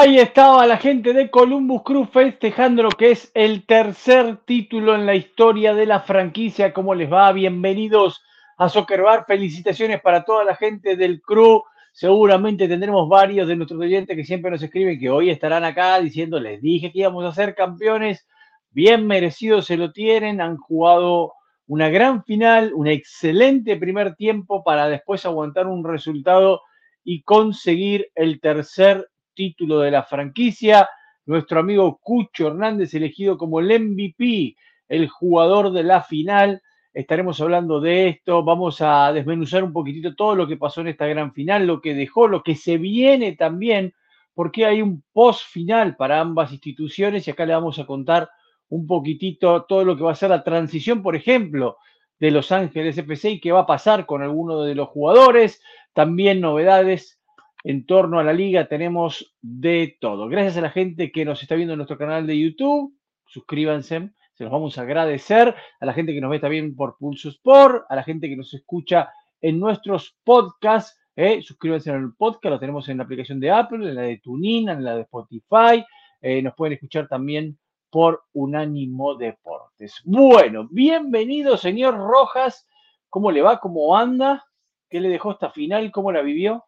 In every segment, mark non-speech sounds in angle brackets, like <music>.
Ahí estaba la gente de Columbus Crew festejando lo que es el tercer título en la historia de la franquicia. ¿Cómo les va? Bienvenidos a Soccer. Felicitaciones para toda la gente del crew. Seguramente tendremos varios de nuestros oyentes que siempre nos escriben que hoy estarán acá diciendo, les dije que íbamos a ser campeones. Bien merecidos se lo tienen. Han jugado una gran final, un excelente primer tiempo para después aguantar un resultado y conseguir el tercer título de la franquicia. Nuestro amigo Cucho Hernández elegido como el MVP, el jugador de la final. Estaremos hablando de esto, vamos a desmenuzar un poquitito todo lo que pasó en esta gran final, lo que dejó, lo que se viene también, porque hay un post final para ambas instituciones y acá le vamos a contar un poquitito todo lo que va a ser la transición, por ejemplo, de Los Ángeles FC y qué va a pasar con alguno de los jugadores, también novedades en torno a la liga tenemos de todo. Gracias a la gente que nos está viendo en nuestro canal de YouTube. Suscríbanse, se los vamos a agradecer. A la gente que nos ve también por Pulso Sport, a la gente que nos escucha en nuestros podcasts. Eh, suscríbanse el podcast, lo tenemos en la aplicación de Apple, en la de TuneIn, en la de Spotify. Eh, nos pueden escuchar también por Unánimo Deportes. Bueno, bienvenido, señor Rojas. ¿Cómo le va? ¿Cómo anda? ¿Qué le dejó esta final? ¿Cómo la vivió?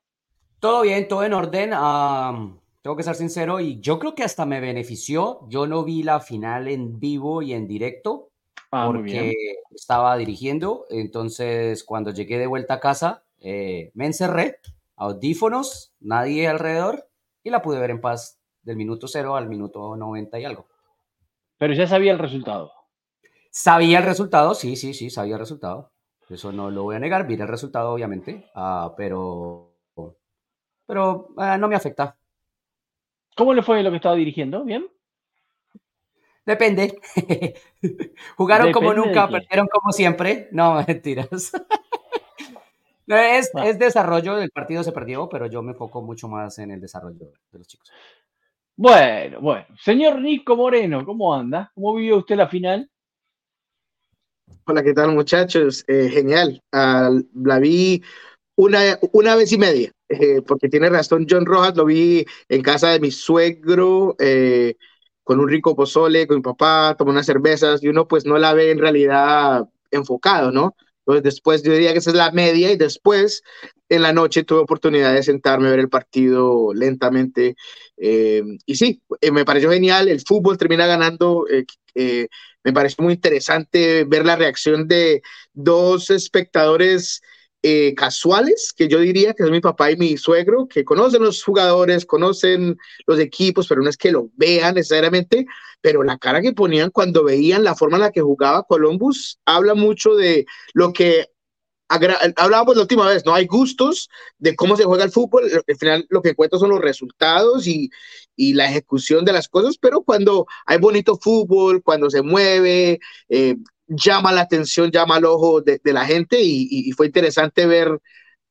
Todo bien, todo en orden. tengo que ser sincero y yo creo que hasta me benefició. Yo no vi la final en vivo y en directo ah, porque estaba dirigiendo. Entonces, cuando llegué de vuelta a casa, eh, me encerré, audífonos, nadie alrededor y la pude ver en paz del minuto cero al minuto 90 y algo. Pero ya sabía el resultado. Sabía el resultado, sí, sí, sí, sabía el resultado. Eso no lo voy a negar, vi el resultado obviamente, ah, pero pero eh, no me afecta. ¿Cómo le fue lo que estaba dirigiendo? ¿Bien? Depende. <laughs> Jugaron como nunca, perdieron como siempre. No, <laughs> mentiras. <laughs> no, es, ah. es desarrollo, el partido se perdió, pero yo me enfoco mucho más en el desarrollo de los chicos. Bueno, bueno. Señor Nico Moreno, ¿cómo anda? ¿Cómo vivió usted la final? Hola, ¿qué tal muchachos? Eh, genial. la vi una, una vez y media. Eh, porque tiene razón John Rojas, lo vi en casa de mi suegro, eh, con un rico pozole, con mi papá, tomó unas cervezas y uno pues no la ve en realidad enfocado, ¿no? Entonces después yo diría que esa es la media y después en la noche tuve oportunidad de sentarme a ver el partido lentamente eh, y sí, me pareció genial, el fútbol termina ganando, me pareció muy interesante ver la reacción de dos espectadores eh, casuales, que yo diría que es mi papá y mi suegro, que conocen los jugadores, conocen los equipos, pero no es que lo vean necesariamente, pero la cara que ponían cuando veían la forma en la que jugaba Columbus habla mucho de lo que hablábamos la última vez, ¿no? Hay gustos de cómo se juega el fútbol, al final lo que cuenta son los resultados y, y la ejecución de las cosas, pero cuando hay bonito fútbol, cuando se mueve, eh, llama la atención, llama al ojo de, la gente y, fue interesante ver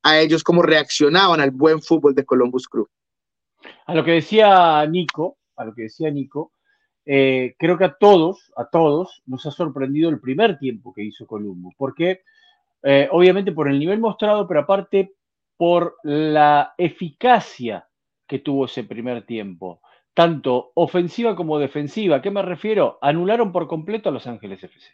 a ellos cómo reaccionaban al buen fútbol de Columbus Crew. A lo que decía Nico, a lo que decía Nico, eh, creo que a todos, a todos nos ha sorprendido el primer tiempo que hizo Columbus, porque eh, obviamente por el nivel mostrado, pero aparte por la eficacia que tuvo ese primer tiempo, tanto ofensiva como defensiva. ¿A qué me refiero? Anularon por completo a Los Ángeles FC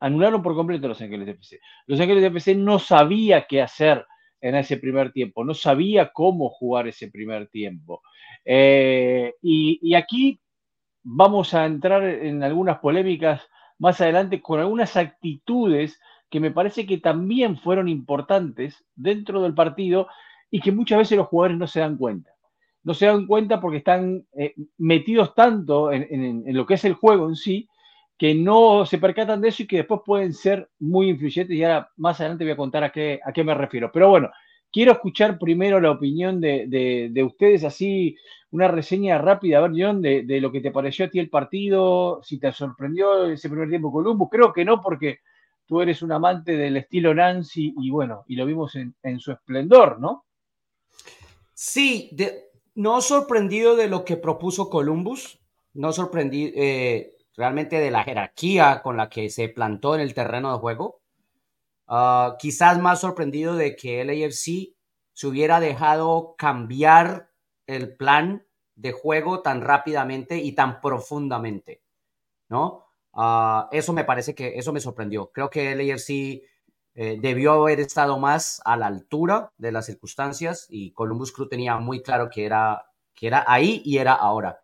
anularon por completo Los Ángeles FC. Los Ángeles FC no sabía qué hacer en ese primer tiempo, no sabía cómo jugar ese primer tiempo. Eh, y, aquí vamos a entrar en algunas polémicas más adelante con algunas actitudes que me parece que también fueron importantes dentro del partido y que muchas veces los jugadores no se dan cuenta. No se dan cuenta porque están eh, metidos tanto en, lo que es el juego en sí que no se percatan de eso y que después pueden ser muy influyentes y ahora más adelante voy a contar a qué, a qué me refiero. Pero bueno, quiero escuchar primero la opinión de, ustedes, así una reseña rápida, a ver, John, de, lo que te pareció a ti el partido, si te sorprendió ese primer tiempo Columbus. Creo que no, porque tú eres un amante del estilo Nancy y bueno, y lo vimos en, su esplendor, ¿no? Sí, no sorprendido de lo que propuso Columbus, no sorprendido, eh, realmente de la jerarquía con la que se plantó en el terreno de juego. Ah, quizás más sorprendido de que el AFC se hubiera dejado cambiar el plan de juego tan rápidamente y tan profundamente, ¿no? Ah, eso me parece que eso me sorprendió. Creo que el AFC eh, debió haber estado más a la altura de las circunstancias y Columbus Crew tenía muy claro que era, que era ahí y era ahora.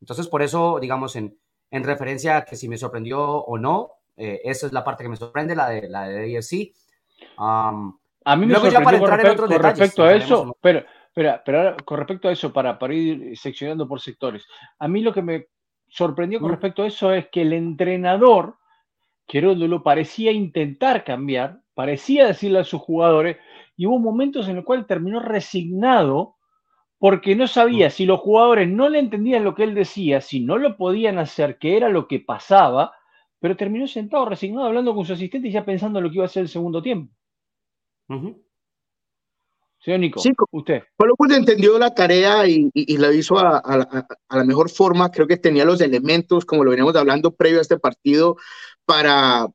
Entonces, por eso, digamos, en, en referencia a que si me sorprendió o no, eh, esa es la parte que me sorprende, la de la de AFC. a mí me sorprendió con, respecto a eso, pero, pero, pero con respecto a eso, para, para ir seccionando por sectores, a mí lo que me sorprendió con respecto a eso es que el entrenador, lo parecía intentar cambiar, parecía decirle a sus jugadores, y hubo momentos en los cuales terminó resignado porque no sabía si los jugadores no le entendían lo que él decía, si no lo podían hacer, qué era lo que pasaba, pero terminó sentado, resignado, hablando con su asistente y ya pensando lo que iba a ser el segundo tiempo. Señor Nico, sí, usted. Columbus entendió la tarea y, la hizo a, la mejor forma. Creo que tenía los elementos, como lo veníamos hablando previo a este partido, para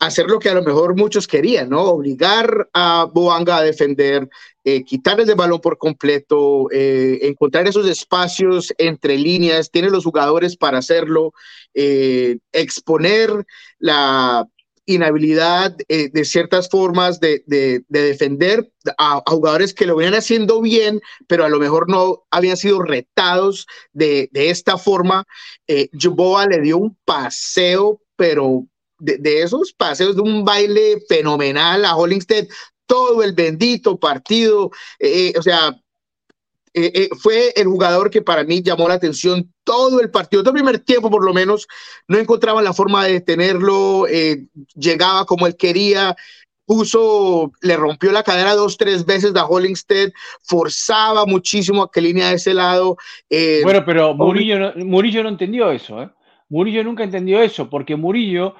hacer lo que a lo mejor muchos querían, ¿no? Obligar a Boanga a defender, eh, quitarles el balón por completo, eh, encontrar esos espacios entre líneas, tiene los jugadores para hacerlo, eh, exponer la inhabilidad eh, de ciertas formas de, defender a, jugadores que lo venían haciendo bien, pero a lo mejor no habían sido retados de, esta forma. Eh, le dio un paseo, pero de, esos paseos de un baile fenomenal a Hollingstead todo el bendito partido, eh, eh, o sea, eh, eh, fue el jugador que para mí llamó la atención todo el partido, todo el primer tiempo por lo menos, no encontraba la forma de detenerlo, eh, llegaba como él quería, puso, le rompió la cadera dos, tres veces a Hollingstead, forzaba muchísimo a que línea de ese lado. bueno, pero Murillo no, Murillo no entendió eso, ¿eh? Murillo nunca entendió eso, porque Murillo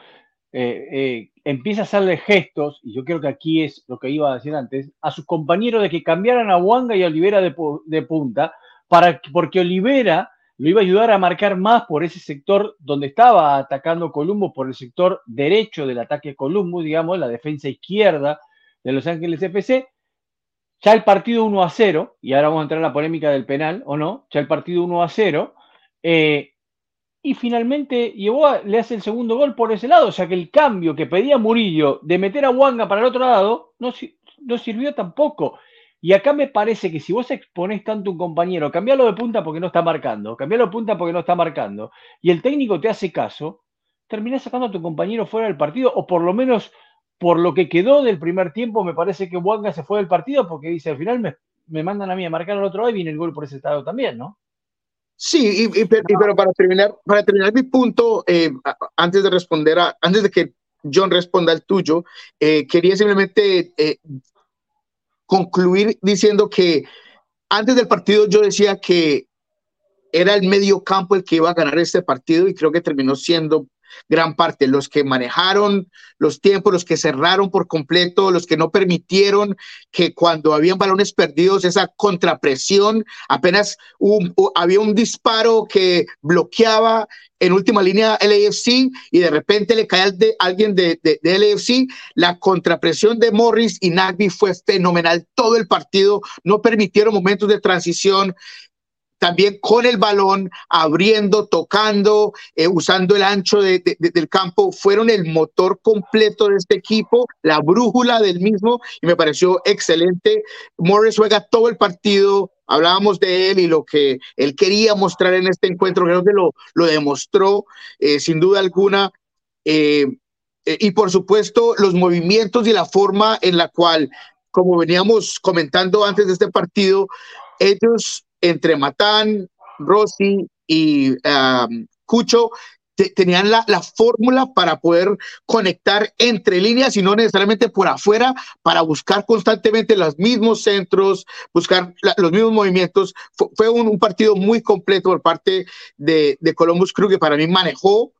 empieza a hacerle gestos, y yo creo que aquí es lo que iba a decir antes, a sus compañeros de que cambiaran a Wanga y a Olivera de, punta, para, porque Olivera lo iba a ayudar a marcar más por ese sector donde estaba atacando Columbus, por el sector derecho del ataque Columbus, digamos, la defensa izquierda de Los Ángeles FC. Ya el partido 1 a 0, y ahora vamos a entrar en la polémica del penal, ¿o no? Ya el partido 1 a 0, eh, y finalmente llevó le hace el segundo gol por ese lado, o sea que el cambio que pedía Murillo de meter a Wanga para el otro lado no, no sirvió tampoco. Y acá me parece que si vos exponés tanto un compañero, cambialo de punta porque no está marcando, cambialo de punta porque no está marcando, y el técnico te hace caso, terminás sacando a tu compañero fuera del partido, o por lo menos por lo que quedó del primer tiempo, me parece que Wanga se fue del partido porque dice, al final me, me mandan a mí a marcar al otro lado y viene el gol por ese estado también, ¿no? Sí, y, pero para terminar, para terminar mi punto, eh, antes de responder a, antes de que John responda al tuyo, eh, quería simplemente eh, concluir diciendo que antes del partido yo decía que era el medio campo el que iba a ganar este partido y creo que terminó siendo gran parte, los que manejaron los tiempos, los que cerraron por completo, los que no permitieron que cuando habían balones perdidos, esa contrapresión, apenas había un disparo que bloqueaba en última línea LAFC y de repente le cae de, alguien de, de, de, LAFC, la contrapresión de Morris y Nagby fue fenomenal. Todo el partido, no permitieron momentos de transición también con el balón, abriendo, tocando, eh, usando el ancho del campo, fueron el motor completo de este equipo, la brújula del mismo, y me pareció excelente. Morris juega todo el partido, hablábamos de él y lo que él quería mostrar en este encuentro, creo que lo, lo demostró eh, sin duda alguna. Eh, y por supuesto, los movimientos y la forma en la cual, como veníamos comentando antes de este partido, ellos entre Matán, Rossi y um, Cucho tenían la, fórmula para poder conectar entre líneas y no necesariamente por afuera para buscar constantemente los mismos centros, buscar los mismos movimientos. Fue, un, partido muy completo por parte de, Columbus Crew que para mí manejó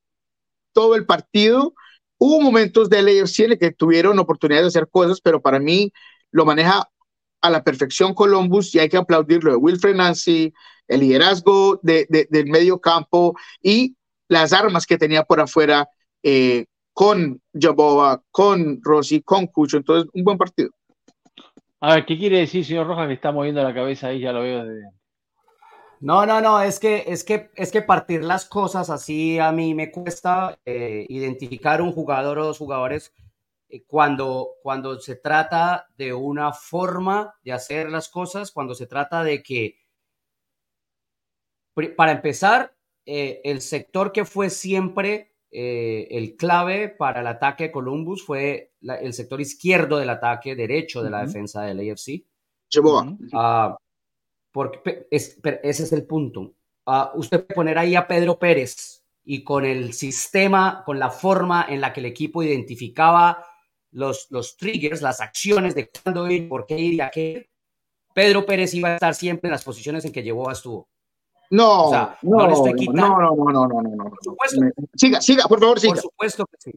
todo el partido. Hubo momentos de LAFC en que tuvieron oportunidad de hacer cosas, pero para mí lo maneja a la perfección Columbus y hay que aplaudirlo de Wilfred Nancy, el liderazgo de, del medio campo y las armas que tenía por afuera eh, con Jaboa, con Rossi, con Cucho. Entonces, un buen partido. A ver, ¿qué quiere decir, señor Rojas, que está moviendo la cabeza ahí? Ya lo veo desde... No, no, no, es que, es que, es que partir las cosas así a mí me cuesta eh, identificar un jugador o dos jugadores eh, cuando, cuando se trata de una forma de hacer las cosas, cuando se trata de que, para empezar, eh, el sector que fue siempre el clave para el ataque de Columbus fue el sector izquierdo del ataque, derecho de la defensa del AFC. Uh porque ese es el punto. Uh, usted puede poner ahí a Pedro Pérez y con el sistema, con la forma en la que el equipo identificaba los, los triggers, las acciones de cuándo ir, por qué ir y a qué, Pedro Pérez iba a estar siempre en las posiciones en que llevó estuvo. No, no, no, le estoy quitando. No, no, no, no, no, no. Por supuesto. Siga, siga, por favor, siga. Por supuesto que sí.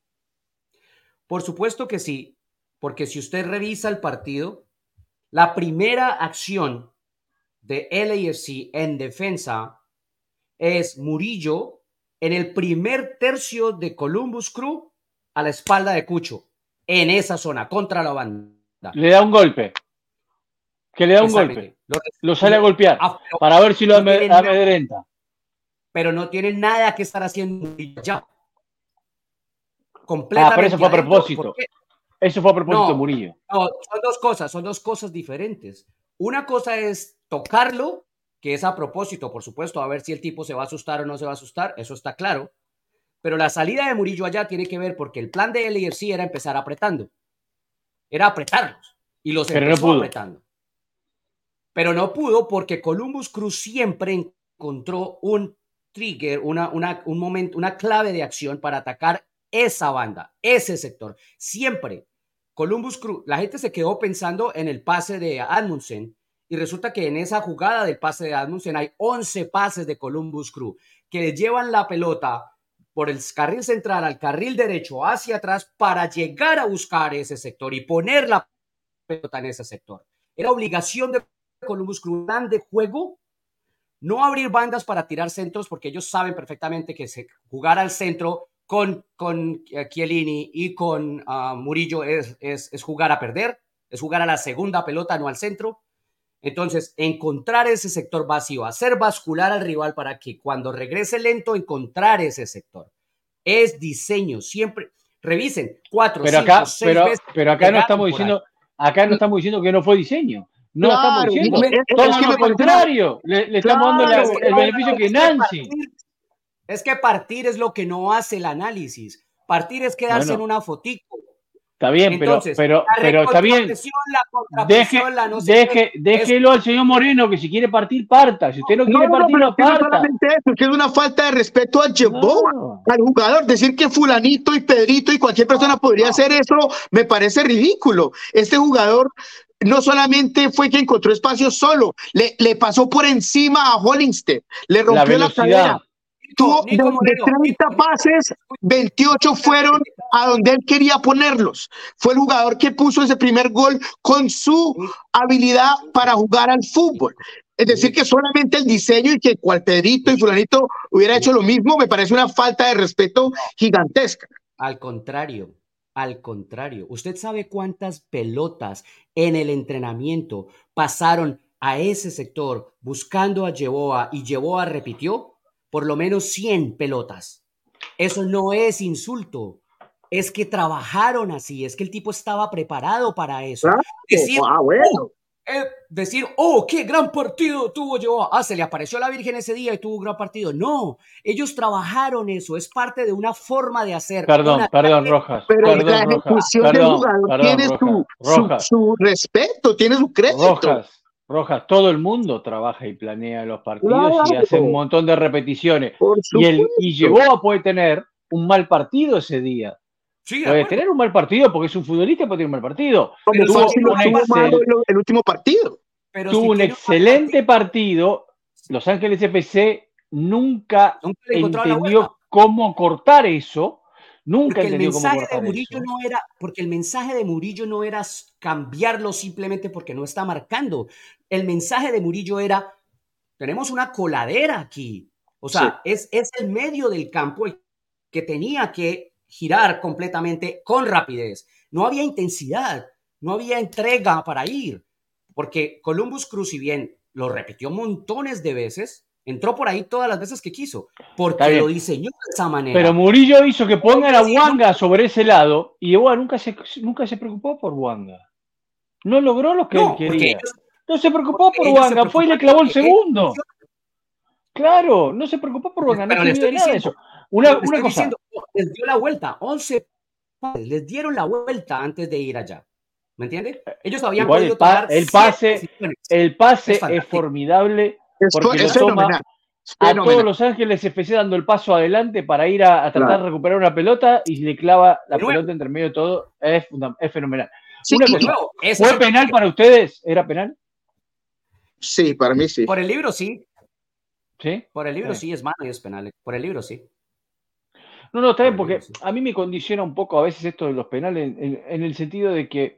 Por supuesto que sí, porque si usted revisa el partido, la primera acción de LAFC en defensa es Murillo en el primer tercio de Columbus Crew a la espalda de Cucho, en esa zona, contra la banda. Le da un golpe. Que le da un golpe. Lo, sale a golpear para ver si lo amedrenta. Pero no tiene nada que estar haciendo ya. Completamente. Ah, pero eso fue a propósito. Eso fue a propósito de Murillo. No, son dos cosas, son dos cosas diferentes. Una cosa es tocarlo, que es a propósito, por supuesto, a ver si el tipo se va a asustar o no se va a asustar, eso está claro. Pero la salida de Murillo allá tiene que ver porque el plan de LFC era empezar apretando. Era apretarlos. Y los Pero empezó apretando. Pero no pudo porque Columbus Cruz siempre encontró un trigger, una, una, un momento, una clave de acción para atacar esa banda, ese sector. Siempre. Columbus Cruz, la gente se quedó pensando en el pase de Admundsen y resulta que en esa jugada del pase de Admundsen hay 11 pases de Columbus Crew que llevan la pelota por el carril central al carril derecho hacia atrás para llegar a buscar ese sector y poner la pelota en ese sector. Era obligación de Columbus Crew, plan de juego, no abrir bandas para tirar centros porque ellos saben perfectamente que jugar al centro con, con eh, Chiellini y con ah, Murillo es, es jugar a perder, es jugar a la segunda pelota, no al centro. Entonces, encontrar ese sector vacío, hacer bascular al rival para que cuando regrese lento, encontrar ese sector. Es diseño, siempre. Revisen, cuatro, pero acá, pero, Pero acá no estamos diciendo, acá no estamos diciendo que no fue diseño. No estamos diciendo, todo lo contrario. Le, estamos dando el beneficio que Nancy. es que partir es lo que no hace el análisis. Partir es quedarse en una fotico. Está bien, pero, pero, pero está bien. Deje, deje, déjelo al señor Moreno que si quiere partir, parta. Si usted no, quiere partir, no, parta. eso, que es una falta de respeto al al jugador. Decir que Fulanito y Pedrito y cualquier persona podría hacer eso me parece ridículo. Este jugador no solamente fue que encontró espacio solo, le, le pasó por encima a Hollingsted, le rompió la, la cadera Tuvo de 30 pases, 28 fueron a donde él quería ponerlos. Fue el jugador que puso ese primer gol con su habilidad para jugar al fútbol. Es decir, que solamente el diseño y que cual Pedrito y Fulanito hubiera hecho lo mismo, me parece una falta de respeto gigantesca. Al contrario, al contrario. ¿Usted sabe cuántas pelotas en el entrenamiento pasaron a ese sector buscando a Yeboa y Yeboa repitió? Por lo menos 100 pelotas. Eso no es insulto. Es que trabajaron así, es que el tipo estaba preparado para eso. Decir, ah, bueno. Oh, eh, decir, oh, qué gran partido tuvo yo. Ah, se le apareció la Virgen ese día y tuvo un gran partido. No, ellos trabajaron eso, es parte de una forma de hacer. Perdón, perdón, Rojas. Pero la ejecución del jugador tiene su, respeto, tiene su crédito. Rojas, Rojas, todo el mundo trabaja y planea los partidos y hace un montón de repeticiones. Y, el, y puede tener un mal partido ese día. puede tener un mal partido porque es un futbolista y puede tener un mal partido. tuvo el último partido. tuvo un excelente partido. Los Ángeles FC nunca, entendió cómo cortar eso Nunca porque el mensaje de Murillo no era, porque el mensaje de Murillo no era cambiarlo simplemente porque no está marcando. El mensaje de Murillo era, tenemos una coladera aquí. O sea, es, es el medio del campo el que tenía que girar completamente con rapidez. No había intensidad, no había entrega para ir, porque Columbus Cruz, si bien lo repitió montones de veces, Entró por ahí todas las veces que quiso, porque lo diseñó de esa manera. Pero Murillo hizo que pongan a Wanga sobre ese lado y Ewa nunca se, nunca se preocupó por Wanga. No logró lo que él quería. No se preocupó por Wanga, fue y le clavó el segundo. Claro, no se preocupó por Wanga, no se nada de eso. Una, una cosa. les dio la vuelta, 11 les dieron la vuelta antes de ir allá. ¿Me entiendes? Ellos habían podido tomar el pase, el pase es, formidable porque es, toma a todos los Ángeles FC dando el paso adelante para ir a, tratar de recuperar una pelota y le clava la pelota entre medio de todo. Es, fenomenal. ¿Fue penal para ustedes? ¿Era penal? Sí, para mí sí. Por el libro sí. ¿Sí? Por el libro sí, es mano y es penal. Por el libro sí. No, no, está bien, porque a mí me condiciona un poco a veces esto de los penales en el sentido de que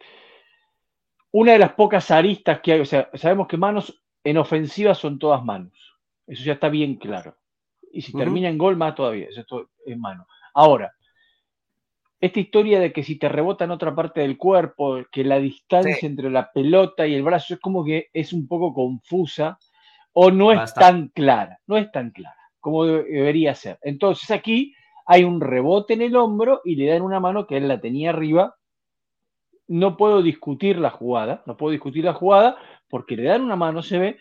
una de las pocas aristas que hay, o sea, sabemos que manos en ofensiva son todas manos. Eso ya está bien claro. Y si termina en gol, más todavía. Eso es mano. Ahora, esta historia de que si te rebota en otra parte del cuerpo, que la distancia entre la pelota y el brazo es como que es un poco confusa o no es tan clara. No es tan clara como debería ser. Entonces aquí hay un rebote en el hombro y le dan una mano que él la tenía arriba no puedo discutir la jugada, no puedo discutir la jugada porque le dan una mano, se ve,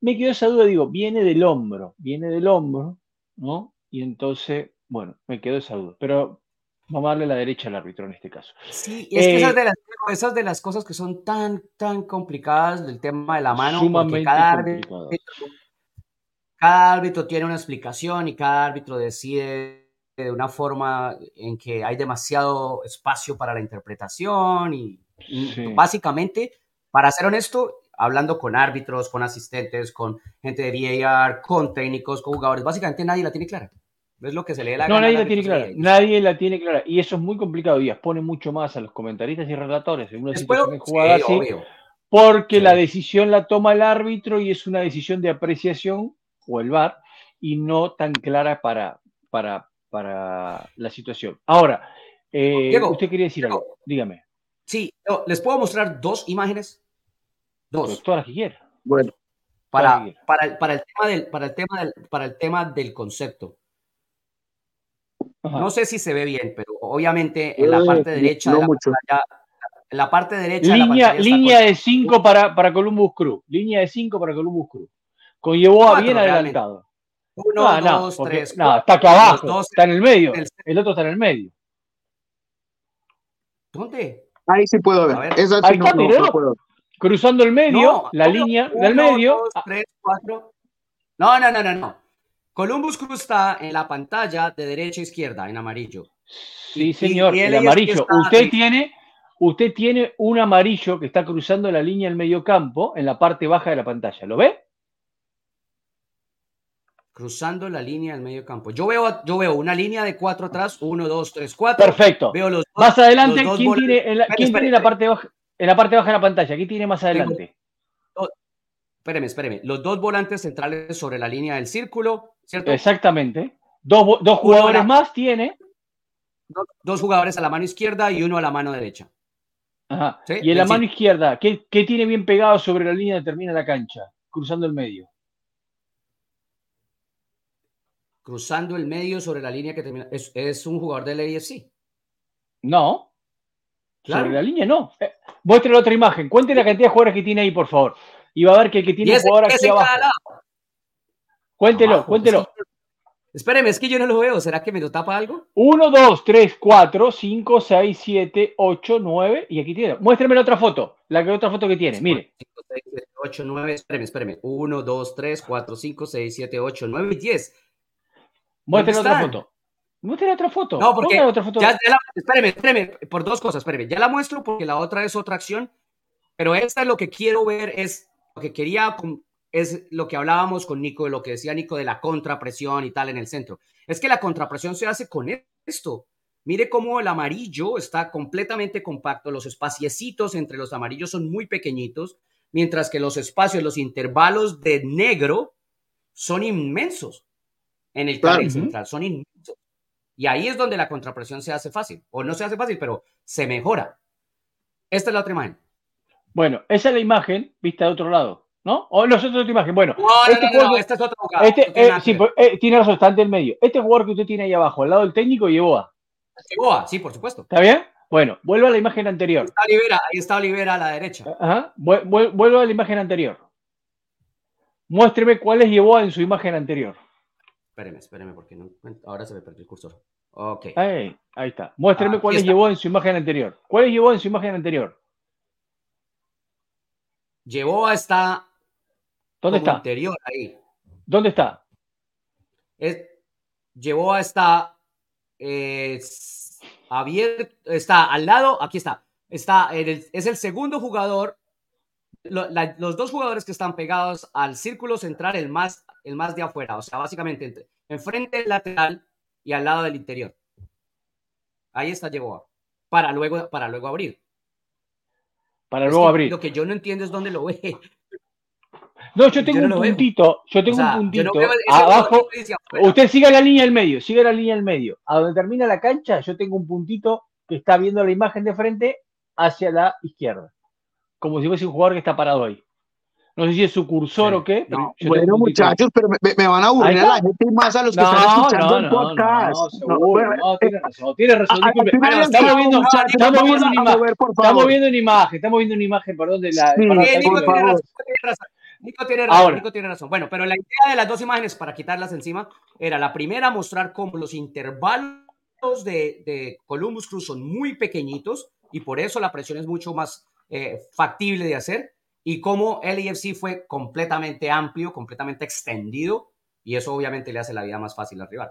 me quedó esa duda, digo, viene del hombro, viene del hombro, ¿no? Y entonces, bueno, me quedó esa duda, pero vamos a darle la derecha al árbitro en este caso. Sí, es que esas, eh, de las, esas de las cosas que son tan, tan complicadas del tema de la mano, porque cada árbitro, cada árbitro tiene una explicación y cada árbitro decide de una forma en que hay demasiado espacio para la interpretación y, básicamente, para ser honesto, hablando con árbitros, con asistentes, con gente de VAR, con técnicos, con jugadores, básicamente nadie la tiene clara. Es lo que se lee la No, nadie la tiene clara. Nadie la tiene clara. Y eso es muy complicado. Y expone mucho más a los comentaristas y relatores en una situación jugada así. Porque la decisión la toma el árbitro y es una decisión de apreciación o el VAR y no tan clara para, para, para la situación. Ahora, eh, usted quería decir algo, dígame. Sí, les puedo mostrar dos imágenes. Dos. todas las que quiera. Bueno. Para, para, para, el tema del, para, el tema del, para el tema del concepto. No sé si se ve bien, pero obviamente en la parte derecha de la pantalla, en la parte derecha línea, de la línea de 5 para, para Columbus Crew, línea de 5 para Columbus Crew. Conllevó a bien adelantado. Uno, dos, tres. No, está acá abajo, está en el medio. El, otro está en el medio. ¿Dónde? Ahí sí puedo ver. Ahí está, no, Cruzando el medio, la línea del medio. Dos, tres, cuatro. No, no, no, no, no. Columbus Cruz está en la pantalla de derecha a izquierda, en amarillo. Sí, señor, el amarillo. Usted tiene, usted tiene un amarillo que está cruzando la línea del medio campo en la parte baja de la pantalla. ¿Lo ve? cruzando la línea del medio campo. Yo veo, yo veo una línea de cuatro atrás, uno, dos, tres, cuatro. Perfecto. Veo los más adelante, ¿quién, tiene, en la, tiene la parte baja, en la parte baja de la pantalla? ¿Quién tiene más adelante? Espéreme, espéreme. Los dos volantes centrales sobre la línea del círculo, ¿cierto? Exactamente. Dos, dos jugadores más tiene. Dos, jugadores a la mano izquierda y uno a la mano derecha. Ajá. Y en la mano izquierda, ¿qué, ¿qué, tiene bien pegado sobre la línea que termina la cancha? Cruzando el medio. cruzando el medio sobre la línea que termina. ¿Es, un jugador del AFC? No. Sobre la línea no. Eh, muestre la otra imagen. Cuente la cantidad de jugadores que tiene ahí, por favor. Y va a ver que el que tiene un jugador aquí abajo. Cuéntelo, cuéntelo. Espéreme, es que yo no lo veo. ¿Será que me lo tapa algo? 1, 2, 3, 4, 5, 6, 7, 8, 9. Y aquí tiene. Muéstreme la otra foto. La otra foto que tiene. Mire. 5, 6, 7, 8, 9. Espéreme, espéreme. 1, 2, 3, 4, 5, 6, 7, 8, 9 y 10. Muestre otra foto. Muestre otra foto. No, porque otra foto. Ya, ya la, espéreme, espéreme, por dos cosas, espéreme. Ya la muestro porque la otra es otra acción, pero esta es lo que quiero ver, es lo que quería, es lo que hablábamos con Nico, de lo que decía Nico de la contrapresión y tal en el centro. Es que la contrapresión se hace con esto. Mire cómo el amarillo está completamente compacto, los espaciecitos entre los amarillos son muy pequeñitos, mientras que los espacios, los intervalos de negro son inmensos en el carril central. Son inmensos. Y ahí es donde la contrapresión se hace fácil. O no se hace fácil, pero se mejora. Esta es la otra imagen. Bueno, esa es la imagen vista de otro lado. ¿no? O nosotros otra imagen. Bueno, no, este no, este es otro jugador. Este, eh, sí, eh, tiene razón, está ante el medio. Este jugador que usted tiene ahí abajo, al lado del técnico, Yeboa. Yeboa, sí, por supuesto. ¿Está bien? Bueno, vuelvo a la imagen anterior. Ahí está Olivera, ahí está Olivera a la derecha. Ajá, vuelvo a la imagen anterior. Muéstreme cuál es Yeboa en su imagen anterior. Espéreme, espéreme, porque no, ahora se me perdió el cursor. Ok. Ahí, ahí está. Muéstreme ah, cuál es Yeboa en su imagen anterior. ¿Cuál es Yeboa en su imagen anterior? Yeboa está ¿Dónde está? Interior, ahí. ¿Dónde está? Es, Yeboa está abierto, está al lado, aquí está. Está es el segundo jugador. los dos jugadores que están pegados al círculo central, el más, el más de afuera, o sea, básicamente enfrente del lateral y al lado del interior. Ahí está Yeboa. Para luego, para luego abrir. Para luego abrir. Lo que yo no entiendo es dónde lo ve. <laughs> No, yo tengo un puntito, yo tengo un puntito abajo. Usted siga la línea del medio, siga la línea del medio. A donde termina la cancha, yo tengo un puntito que está viendo la imagen de frente hacia la izquierda. Como si fuese un jugador que está parado ahí. No sé si es su cursor o qué. bueno, muchachos, pero me, van a aburrir a la gente y más a los que están escuchando el podcast. No, tiene razón, tiene razón. estamos viendo, estamos viendo una imagen. Estamos viendo una imagen, estamos viendo una imagen, perdón, de la. Nico tiene razón, Nico tiene razón. Bueno, pero la idea de las dos imágenes, para quitarlas encima, era la primera, mostrar cómo los intervalos de, de Columbus Cruz son muy pequeñitos y por eso la presión es mucho más eh, factible de hacer y cómo el EFC fue completamente amplio, completamente extendido y eso obviamente le hace la vida más fácil al rival.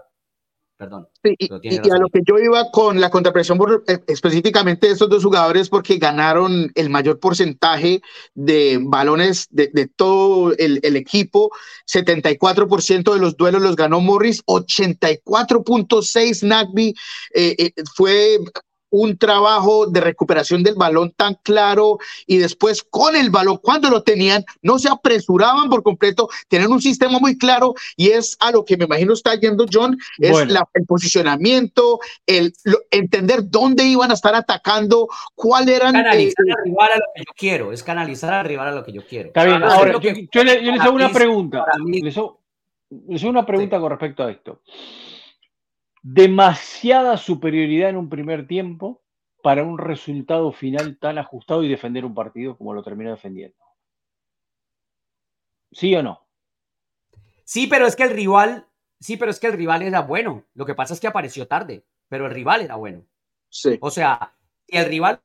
Perdón. y, a lo que yo iba con la contrapresión eh, específicamente de estos dos jugadores porque ganaron el mayor porcentaje de balones de, todo el, equipo. 74% de los duelos los ganó Morris, 84.6 Nagby. Eh, eh, fue un trabajo de recuperación del balón tan claro y después con el balón, cuando lo tenían, no se apresuraban por completo, tienen un sistema muy claro y es a lo que me imagino está yendo John, es el posicionamiento, el entender dónde iban a estar atacando, cuál eran... Canalizar eh, al rival a lo que yo quiero, es canalizar al rival a lo que yo quiero. Está bien, ahora, yo, les hago una pregunta, les hago, una pregunta con respecto a esto demasiada superioridad en un primer tiempo para un resultado final tan ajustado y defender un partido como lo terminó defendiendo. ¿Sí o no? Sí, pero es que el rival, sí, pero es que el rival era bueno. Lo que pasa es que apareció tarde, pero el rival era bueno. Sí. O sea, si el rival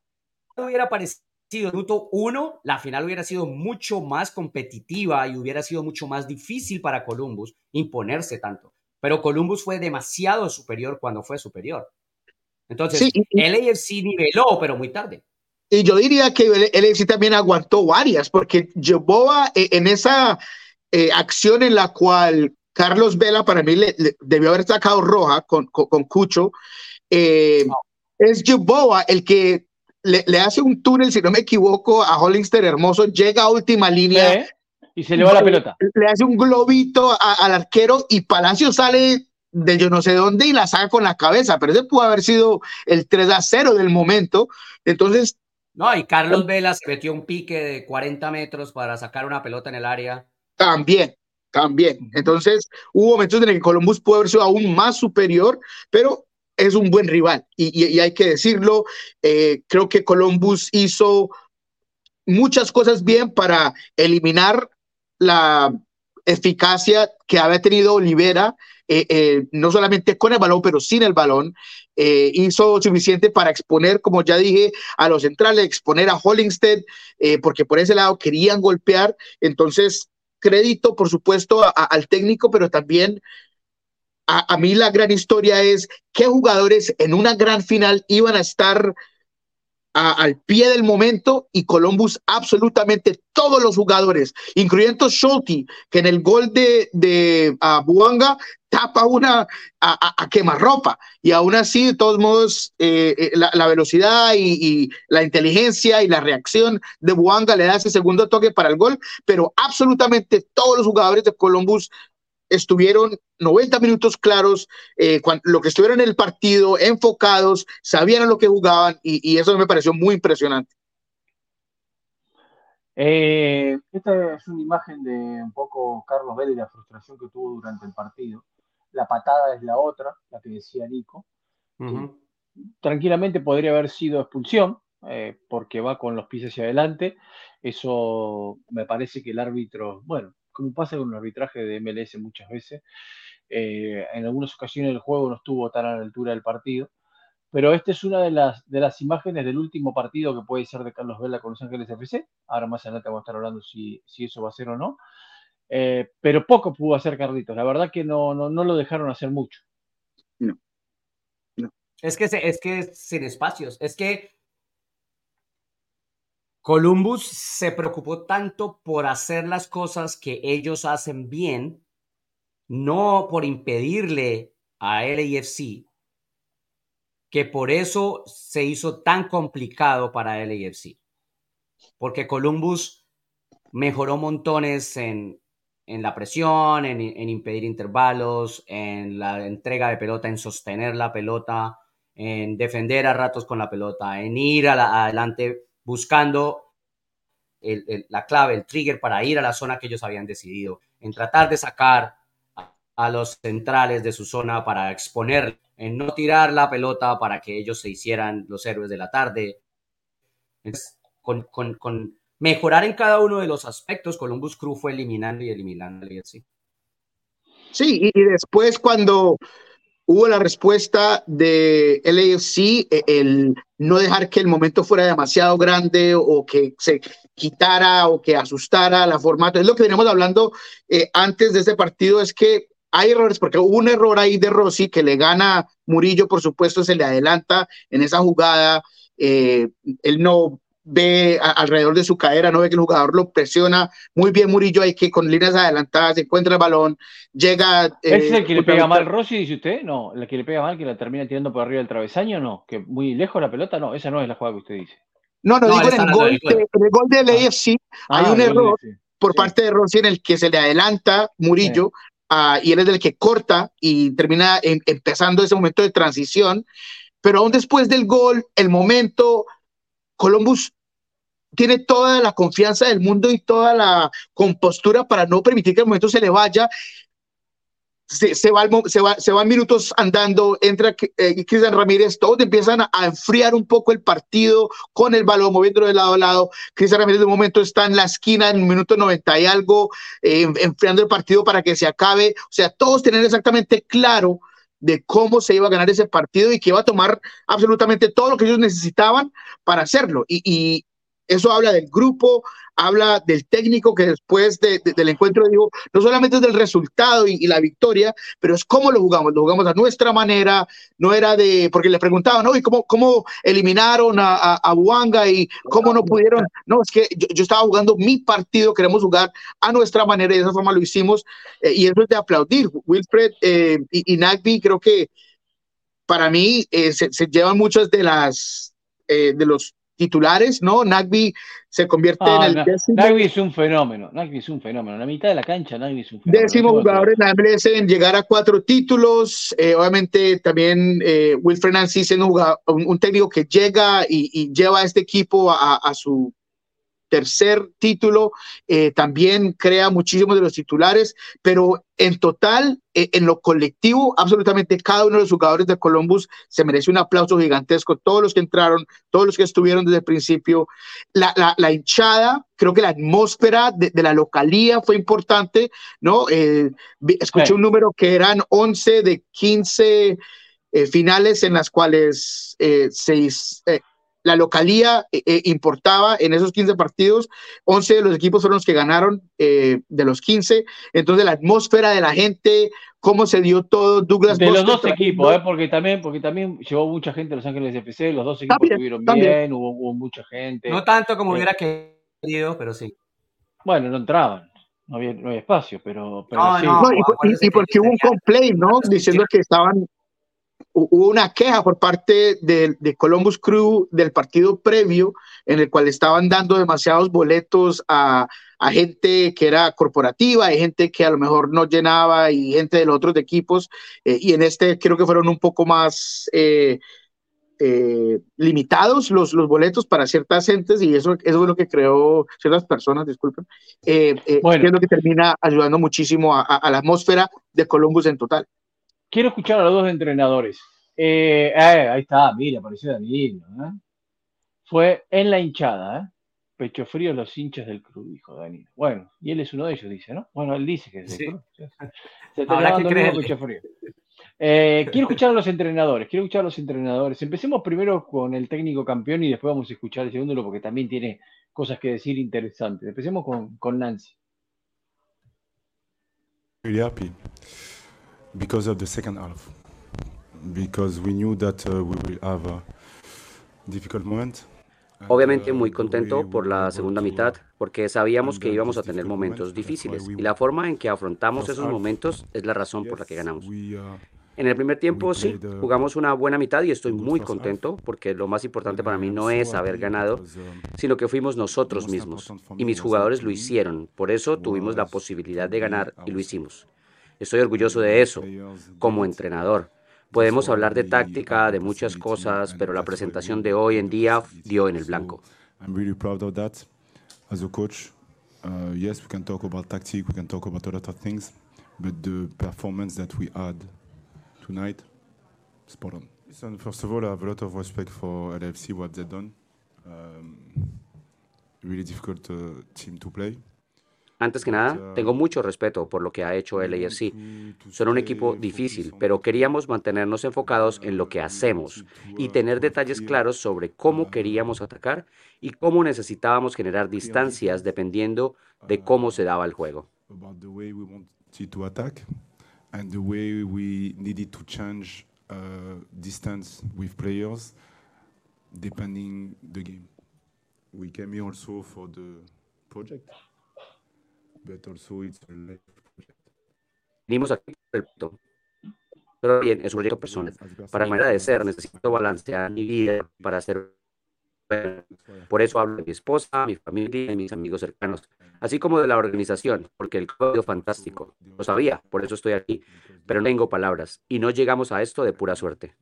hubiera aparecido en minuto uno, la final hubiera sido mucho más competitiva y hubiera sido mucho más difícil para Columbus imponerse tanto pero Columbus fue demasiado superior cuando fue superior. Entonces, el AFC niveló, pero muy tarde. Y yo diría que el AFC también aguantó varias, porque Joboa eh, en esa eh, acción en la cual Carlos Vela para mí le, debió haber sacado roja con, con, Cucho, eh, es Joboa el que le, hace un túnel, si no me equivoco, a Hollister Hermoso, llega a última línea, y se le va la pelota. Le hace un globito al arquero y Palacio sale de yo no sé dónde y la saca con la cabeza, pero ese pudo haber sido el 3 a 0 del momento. Entonces. No, y Carlos Vela se metió un pique de 40 metros para sacar una pelota en el área. También, también. Entonces, hubo momentos en el que Columbus pudo haber sido aún más superior, pero es un buen rival y, hay que decirlo. Eh, creo que Columbus hizo muchas cosas bien para eliminar la eficacia que había tenido Olivera, eh, eh, no solamente con el balón, pero sin el balón, eh, hizo suficiente para exponer, como ya dije, a los centrales, exponer a Hollingstead, porque por ese lado querían golpear. Entonces, crédito, por supuesto, al técnico, pero también a, a, mí la gran historia es qué jugadores en una gran final iban a estar al pie del momento y Columbus absolutamente todos los jugadores, incluyendo Schulte, que en el gol de, de Buanga tapa una a, quemarropa. Y aún así de todos modos eh, eh, la, velocidad y, la inteligencia y la reacción de Buanga le da ese segundo toque para el gol, pero absolutamente todos los jugadores de Columbus estuvieron 90 minutos claros, eh, lo que estuvieron en el partido, enfocados, sabían a lo que jugaban y, eso me pareció muy impresionante. Eh, esta es una imagen de un poco Carlos Vélez y la frustración que tuvo durante el partido. La patada es la otra, la que decía Nico. Tranquilamente podría haber sido expulsión, eh, porque va con los pies hacia adelante. Eso me parece que el árbitro, bueno, como pasa con el arbitraje de MLS muchas veces, eh, en algunas ocasiones el juego no estuvo tan a la altura del partido. Pero esta es una de las, de las imágenes del último partido que puede ser de Carlos Vela con Los Ángeles FC. Ahora más adelante vamos a estar hablando si, si eso va a ser o no. Eh, pero poco pudo hacer Carlitos. La verdad que no, no, no lo dejaron hacer mucho. No. Es que, es que sin espacios. Es que Columbus se preocupó tanto por hacer las cosas que ellos hacen bien, no por impedirle a LAFC, que por eso se hizo tan complicado para LAFC. Porque Columbus mejoró montones en, la presión, en, impedir intervalos, en la entrega de pelota, en sostener la pelota, en defender a ratos con la pelota, en ir adelante buscando la clave, el trigger para ir a la zona que ellos habían decidido, en tratar de sacar a, los centrales de su zona para exponer, en no tirar la pelota para que ellos se hicieran los héroes de la tarde. con, mejorar en cada uno de los aspectos, Columbus Crew fue eliminando y eliminando y así. Sí, y después cuando hubo la respuesta de LAFC, e, el no dejar que el momento fuera demasiado grande o que se quitara o que asustara la formato. Es lo que veníamos hablando eh, antes de este partido, es que hay errores, porque hubo un error ahí de Rossi que le gana Murillo, por supuesto, se le adelanta en esa jugada. Eh, él no ve alrededor de su cadera, no ve que el jugador lo presiona. Muy bien Murillo ahí que con líneas adelantadas encuentra el balón, llega... ¿Ese es el que le pega mal Rossi, dice usted? No, el que le pega mal, que la termina tirando por arriba del travesaño, no, que muy lejos la pelota, no, esa no es la jugada que usted dice. No, no, digo en el, gol, de, el gol del AFC hay ah, un error por parte de Rossi en el que se le adelanta Murillo y él es el que corta y termina empezando ese momento de transición, pero aún después del gol, el momento... Columbus tiene toda la confianza del mundo y toda la compostura para no permitir que el momento se le vaya. Se, se, va, se, va, se van minutos andando, entra eh, Cristian Ramírez, todos empiezan a, enfriar un poco el partido con el balón, moviéndolo de lado a lado. Cristian Ramírez de momento está en la esquina en el minuto 90 y algo, eh, enfriando el partido para que se acabe. O sea, todos tienen exactamente claro de cómo se iba a ganar ese partido y que iba a tomar absolutamente todo lo que ellos necesitaban para hacerlo. Y, y, eso habla del grupo, habla del técnico que después del encuentro dijo, no solamente es del resultado y, la victoria, pero es cómo lo jugamos, lo jugamos a nuestra manera, no era de, porque le preguntaban, ¿no? ¿Y cómo, cómo eliminaron a, a, Buanga y cómo no pudieron? No, es que yo, estaba jugando mi partido, queremos jugar a nuestra manera y de esa forma lo hicimos eh, y eso es de aplaudir. Wilfred eh, y, Nagby creo que para mí eh, se, se, llevan muchas de las... de los titulares, ¿no? Nagby se convierte en el décimo. Nagby es un fenómeno, Nagby es un fenómeno. En la mitad de la cancha, Nagby es un fenómeno. Décimo jugador en la MLS en llegar a cuatro títulos. Eh, obviamente también eh, Wilfred Nancy siendo un, un, técnico que llega y, lleva a este equipo a, a su tercer título, eh, también crea muchísimos de los titulares, pero en total, eh, en lo colectivo, absolutamente cada uno de los jugadores de Columbus se merece un aplauso gigantesco, todos los que entraron, todos los que estuvieron desde el principio, la, la, hinchada, creo que la atmósfera de, la localía fue importante, ¿no? Eh, escuché un número que eran 11 de 15 finales en las cuales seis la localía eh, eh, importaba en esos 15 partidos, 11 de los equipos fueron los que ganaron eh, de los 15, entonces la atmósfera de la gente, cómo se dio todo, Douglas. De los dos equipos, porque, también, porque también llevó mucha gente a Los Ángeles FC, los dos equipos estuvieron bien, hubo, mucha gente. No tanto como hubiera querido, pero sí. Bueno, no entraban. No había, no había espacio, pero, pero sí. y, porque hubo un complaint, ¿no? Diciendo que estaban hubo una queja por parte de, de, Columbus Crew del partido previo en el cual estaban dando demasiados boletos a, a gente que era corporativa, hay gente que a lo mejor no llenaba y gente de los otros equipos. Eh, y en este creo que fueron un poco más, eh, eh, limitados los, los boletos para ciertas gentes y eso, eso es lo que creó ciertas personas, disculpen, eh, que es lo que termina ayudando muchísimo a, la atmósfera de Columbus en total. Quiero escuchar a los dos entrenadores. ahí está, mira, apareció Danilo. Fue en la hinchada, Pecho frío los hinchas del club, dijo Danilo. Bueno, y él es uno de ellos, dice, ¿no? Bueno, él dice que es del club. Se está pecho frío. Eh, quiero escuchar a los entrenadores, quiero escuchar a los entrenadores. Empecemos primero con el técnico campeón y después vamos a escuchar el segundo porque también tiene cosas que decir interesantes. Empecemos con, con Nancy. Really happy because of the second half. Because we knew that uh, we will have a difficult moment. Obviamente muy contento por la segunda mitad, porque sabíamos que íbamos a tener momentos difíciles y la forma en que afrontamos esos momentos es la razón por la que ganamos. En el primer tiempo sí, jugamos una buena mitad y estoy muy contento porque lo más importante para mí no es haber ganado, sino que fuimos nosotros mismos y mis jugadores lo hicieron. Por eso tuvimos la posibilidad de ganar y lo hicimos. Estoy orgulloso de eso como entrenador. Podemos hablar de táctica, de muchas cosas, pero la presentación de hoy en día dio en el blanco. As a coach, uh, yes, we can talk about tactics, we can talk about a lot of things, but the performance that we had tonight, spot on. Listen, first of all, I have a lot of respect for LFC, what they've done. Um, really difficult uh, team to play. Antes que nada, tengo mucho respeto por lo que ha hecho LAFC. Son un equipo difícil, pero queríamos mantenernos enfocados en lo que hacemos y tener detalles claros sobre cómo queríamos atacar y cómo necesitábamos generar distancias dependiendo de cómo se daba el juego. uh, depending the game. We came here also for the project, but it's life project. Venimos aquí por el pero bien es un proyecto personal. Para mi manera de ser necesito balancear mi vida para hacer por eso hablo de mi esposa, mi familia y mis amigos cercanos, así como de la organización, porque el código fantástico. Lo sabía, por eso estoy aquí, pero no tengo palabras y no llegamos a esto de pura suerte.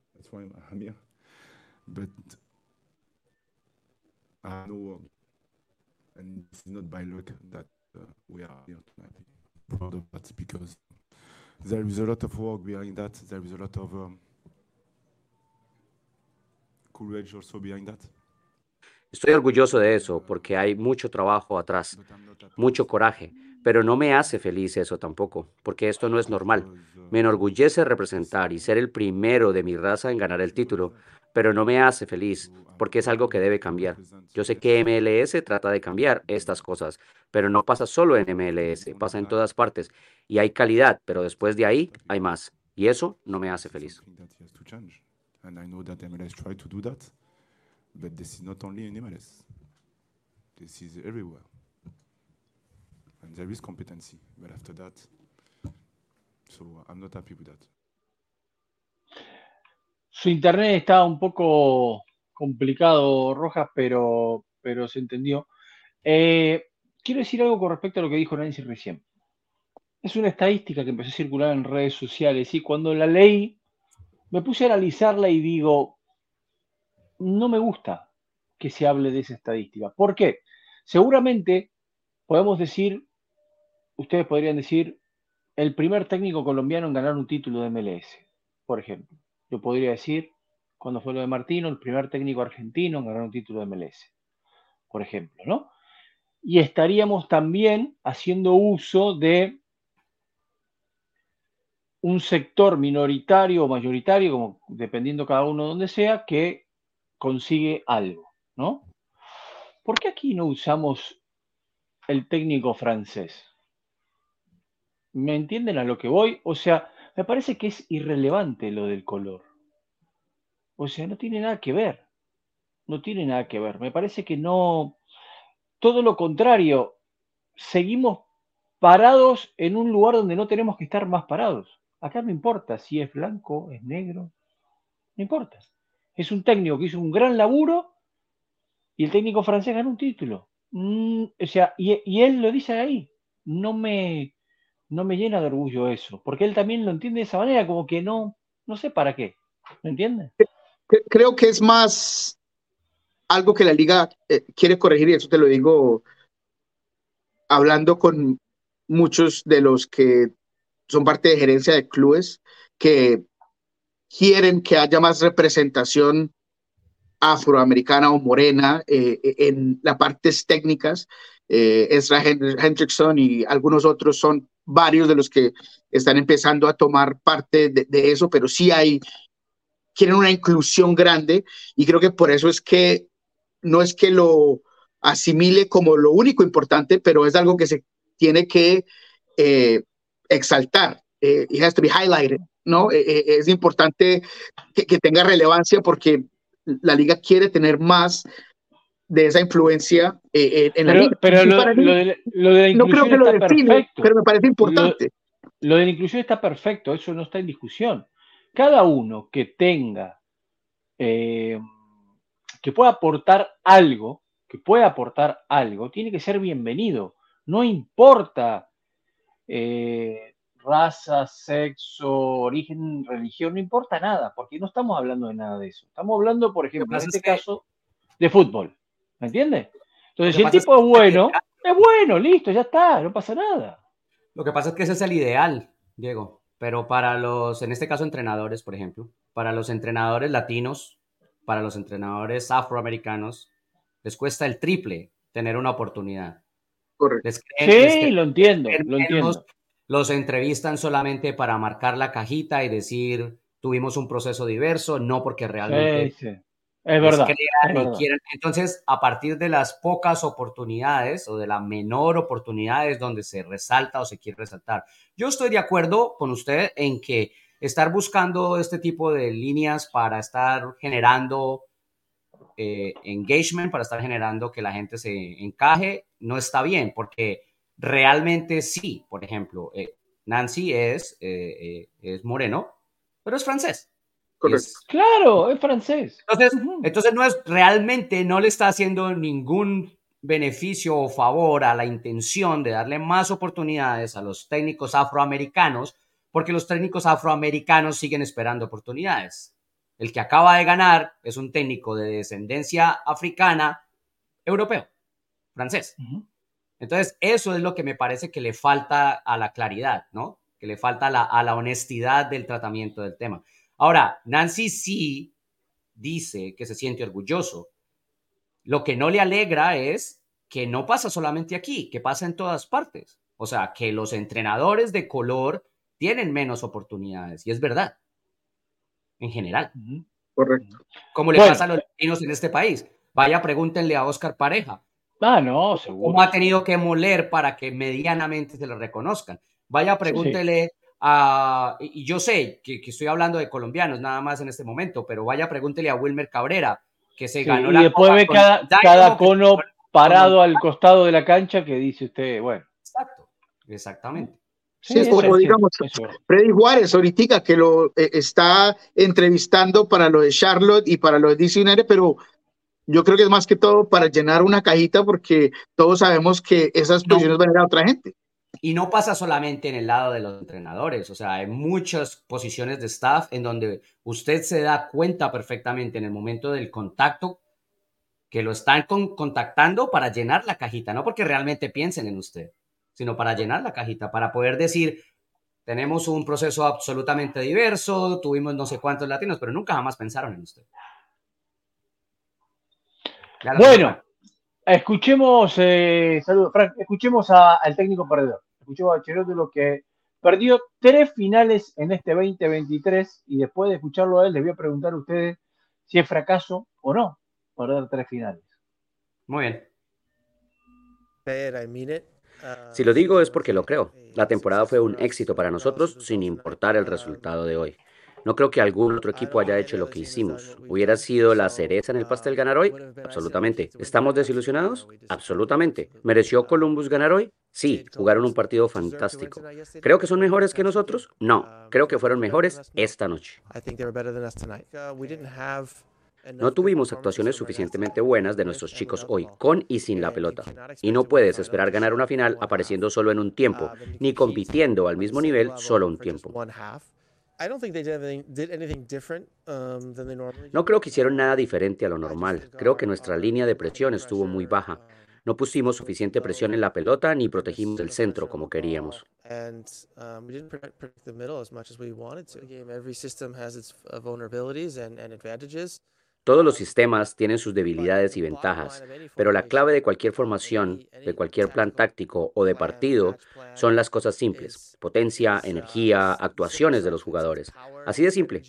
There is a lot of work behind that. There is a lot of um, courage also behind that. Estoy orgulloso de eso porque hay mucho trabajo atrás, mucho coraje, pero no me hace feliz eso tampoco, porque esto no es normal. Me enorgullece representar y ser el primero de mi raza en ganar el título, pero no me hace feliz porque es algo que debe cambiar. Yo sé que MLS trata de cambiar estas cosas, pero no pasa solo en MLS, pasa en todas partes y hay calidad, pero después de ahí hay más y eso no me hace feliz. And there is competency, but after that, so I'm not happy with that. Su internet está un poco complicado, Rojas, pero, pero se entendió. Eh, quiero decir algo con respecto a lo que dijo Nancy recién. Es una estadística que empezó a circular en redes sociales y cuando la leí me puse a analizarla y digo, no me gusta que se hable de esa estadística. ¿Por qué? Seguramente podemos decir, ustedes podrían decir, el primer técnico colombiano en ganar un título de MLS, por ejemplo. Yo podría decir, cuando fue lo de Martino, el primer técnico argentino en ganar un título de MLS, por ejemplo, ¿no? Y estaríamos también haciendo uso de un sector minoritario o mayoritario, como dependiendo cada uno donde sea, que consigue algo, ¿no? ¿Por qué aquí no usamos el técnico francés? ¿Me entienden a lo que voy? O sea, me parece que es irrelevante lo del color. O sea, no tiene nada que ver. No tiene nada que ver. Me parece que no. Todo lo contrario. Seguimos parados en un lugar donde no tenemos que estar más parados. Acá no importa si es blanco, es negro. No importa. Es un técnico que hizo un gran laburo y el técnico francés ganó un título. Mm, o sea, y, él lo dice ahí. No me, no me llena de orgullo eso, porque él también lo entiende de esa manera, como que no, no sé para qué. ¿Me entiendes? creo que es más algo que la liga eh, quiere corregir, y eso te lo digo hablando con muchos de los que son parte de gerencia de clubes que quieren que haya más representación afroamericana o morena eh, en las partes técnicas. Eh, Ezra Hendrickson y algunos otros son varios de los que están empezando a tomar parte de, eso, pero sí hay, quieren una inclusión grande y creo que por eso es que no es que lo asimile como lo único importante, pero es algo que se tiene que eh, exaltar. Eh, it has to be highlighted, ¿no? Eh, eh, es importante que, tenga relevancia porque la liga quiere tener más de esa influencia en pero, la liga. Pero lo, lo, de, lo, de, la inclusión no creo que lo define, perfecto. pero me parece importante. Lo, lo de la inclusión está perfecto, eso no está en discusión. Cada uno que tenga eh, que pueda aportar algo, que pueda aportar algo, tiene que ser bienvenido. No importa eh, raza, sexo, origen, religión, no importa nada, porque no estamos hablando de nada de eso. Estamos hablando, por ejemplo, en este caso, de fútbol. ¿Me entiendes? Entonces, si el tipo es, es bueno, que... es bueno, listo, ya está, no pasa nada. Lo que pasa es que ese es el ideal, Diego. Pero para los, en este caso, entrenadores, por ejemplo, para los entrenadores latinos, para los entrenadores afroamericanos les cuesta el triple tener una oportunidad. Correcto. Les creen, sí, les creen, lo entiendo, lo entiendo. Los entrevistan solamente para marcar la cajita y decir, tuvimos un proceso diverso, no porque realmente... Sí, sí. Es verdad, es verdad. Quieren. Entonces, a partir de las pocas oportunidades o de la menor oportunidades donde se resalta o se quiere resaltar. Yo estoy de acuerdo con usted en que estar buscando este tipo de líneas para estar generando eh, engagement, para estar generando que la gente se encaje, no está bien, porque realmente sí, por ejemplo, eh, Nancy es, eh, es moreno, pero es francés. Es, claro, es francés. Entonces, uh -huh. entonces no es realmente, no le está haciendo ningún beneficio o favor a la intención de darle más oportunidades a los técnicos afroamericanos porque los técnicos afroamericanos siguen esperando oportunidades. El que acaba de ganar es un técnico de descendencia africana, europeo, francés. Uh -huh. Entonces, eso es lo que me parece que le falta a la claridad, ¿no? Que le falta a la, a la honestidad del tratamiento del tema. Ahora, Nancy sí dice que se siente orgulloso. Lo que no le alegra es que no pasa solamente aquí, que pasa en todas partes. O sea, que los entrenadores de color tienen menos oportunidades. Y es verdad. En general. Correcto. Como le bueno. pasa a los latinos en este país. Vaya, pregúntenle a Oscar Pareja. Ah, no, seguro. ¿Cómo ha tenido que moler para que medianamente se lo reconozcan? Vaya, pregúntele sí, sí. a. Y yo sé que, que, estoy hablando de colombianos nada más en este momento, pero vaya, pregúntele a Wilmer Cabrera, que se sí, ganó y la. después ve cada, cada cono parado al costado de la cancha que dice usted, bueno. Exacto, exactamente. Sí, es como digamos, Freddy Juárez ahorita que lo eh, está entrevistando para lo de Charlotte y para lo de DC United, pero yo creo que es más que todo para llenar una cajita porque todos sabemos que esas posiciones no. van a ir a otra gente. Y no pasa solamente en el lado de los entrenadores, o sea, hay muchas posiciones de staff en donde usted se da cuenta perfectamente en el momento del contacto que lo están con, contactando para llenar la cajita, no porque realmente piensen en usted sino para llenar la cajita, para poder decir, tenemos un proceso absolutamente diverso, tuvimos no sé cuántos latinos, pero nunca jamás pensaron en usted. Bueno, escuchemos, eh, saludos, Frank, escuchemos al técnico perdedor, escuchemos a Cherote lo que perdió tres finales en este 2023 y después de escucharlo a él les voy a preguntar a ustedes si es fracaso o no perder tres finales. Muy bien. I mean it. Si lo digo es porque lo creo. La temporada fue un éxito para nosotros sin importar el resultado de hoy. No creo que algún otro equipo haya hecho lo que hicimos. ¿Hubiera sido la cereza en el pastel ganar hoy? Absolutamente. ¿Estamos desilusionados? Absolutamente. ¿Mereció Columbus ganar hoy? Sí, jugaron un partido fantástico. ¿Creo que son mejores que nosotros? No, creo que fueron mejores esta noche. No tuvimos actuaciones suficientemente buenas de nuestros chicos hoy, con y sin la pelota. Y no puedes esperar ganar una final apareciendo solo en un tiempo, ni compitiendo al mismo nivel solo un tiempo. No creo que hicieron nada diferente a lo normal. Creo que nuestra línea de presión estuvo muy baja. No pusimos suficiente presión en la pelota ni protegimos el centro como queríamos. Todos los sistemas tienen sus debilidades y ventajas, pero la clave de cualquier formación, de cualquier plan táctico o de partido son las cosas simples, potencia, energía, actuaciones de los jugadores. Así de simple.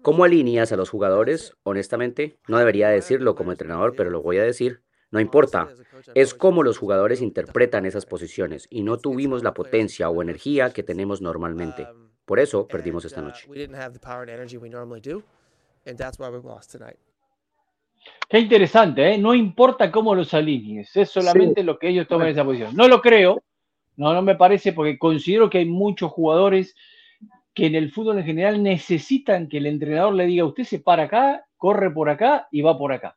¿Cómo alineas a los jugadores? Honestamente, no debería decirlo como entrenador, pero lo voy a decir. No importa, es cómo los jugadores interpretan esas posiciones y no tuvimos la potencia o energía que tenemos normalmente. Por eso perdimos esta noche. Qué interesante, ¿eh? No importa cómo los alinees, es solamente lo que ellos toman esa posición. No lo creo, no, no me parece, porque considero que hay muchos jugadores que en el fútbol en general necesitan que el entrenador le diga, usted se para acá, corre por acá y va por acá.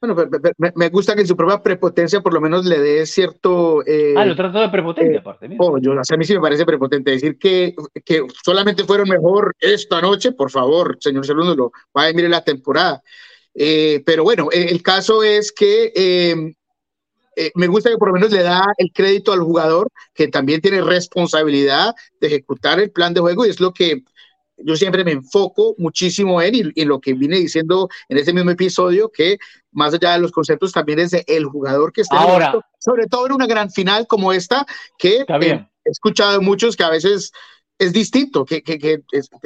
Bueno, me, gusta que en su propia prepotencia por lo menos le dé cierto... Eh, ah, lo trato de prepotente eh, aparte. Oh, yo, a mí sí me parece prepotente decir que, que solamente fueron mejor esta noche, por favor, señor Segundo, lo vaya a mire la temporada. Eh, pero bueno, el caso es que em, me gusta que por lo menos le da el crédito al jugador, que también tiene responsabilidad de ejecutar el plan de juego y es lo que yo siempre me enfoco muchísimo en, y, lo que vine diciendo en ese mismo episodio, que más allá de los conceptos también es el jugador que está Ahora, sobre todo en una gran final como esta, que he escuchado muchos que a veces es distinto, que, que, que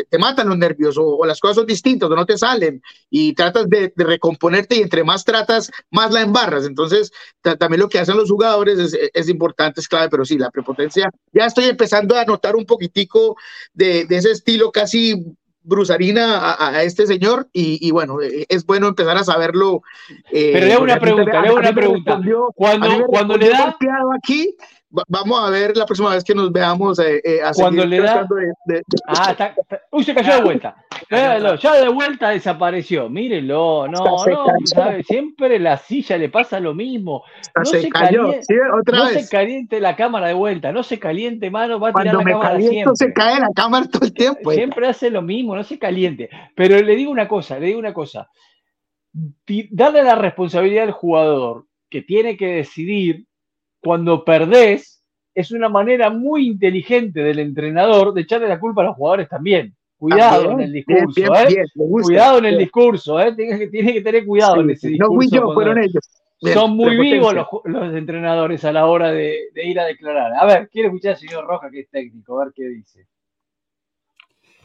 te matan los nervios o, las cosas son distintas o no te salen y tratas de, recomponerte y entre más tratas, más la embarras. Entonces, también lo que hacen los jugadores es, es, importante, es clave, pero sí, la prepotencia, ya estoy empezando a notar un poquitico de, de ese estilo casi brusarina a, este señor y, bueno, e, es bueno empezar a saberlo. Eh, pero le una pregunta, le una pregunta. Cuando, cuando le da... Aquí, vamos a ver la próxima vez que nos veamos eh, eh, cuando le da ah está, uy se cayó de vuelta. <laughs> Ya de vuelta desapareció. Mírelo no no siempre la silla le pasa lo mismo. No se, caliente, no se caliente la cámara de vuelta no se caliente mano va a tirar la cámara siempre se cae la cámara todo el tiempo. Siempre hace lo mismo no se caliente. Pero le digo una cosa le digo una cosa. Darle la responsabilidad al jugador que tiene que decidir cuando perdés, es una manera muy inteligente del entrenador de echarle la culpa a los jugadores también. Cuidado en el discurso, ¿eh? cuidado en el discurso, ¿eh? Tiene que, tiene que tener cuidado en ese discurso. No fui yo, fueron ellos. son muy vivos los, los, entrenadores a la hora de, de, ir a declarar. A ver, quiero escuchar al señor Roja, que es técnico, a ver qué dice.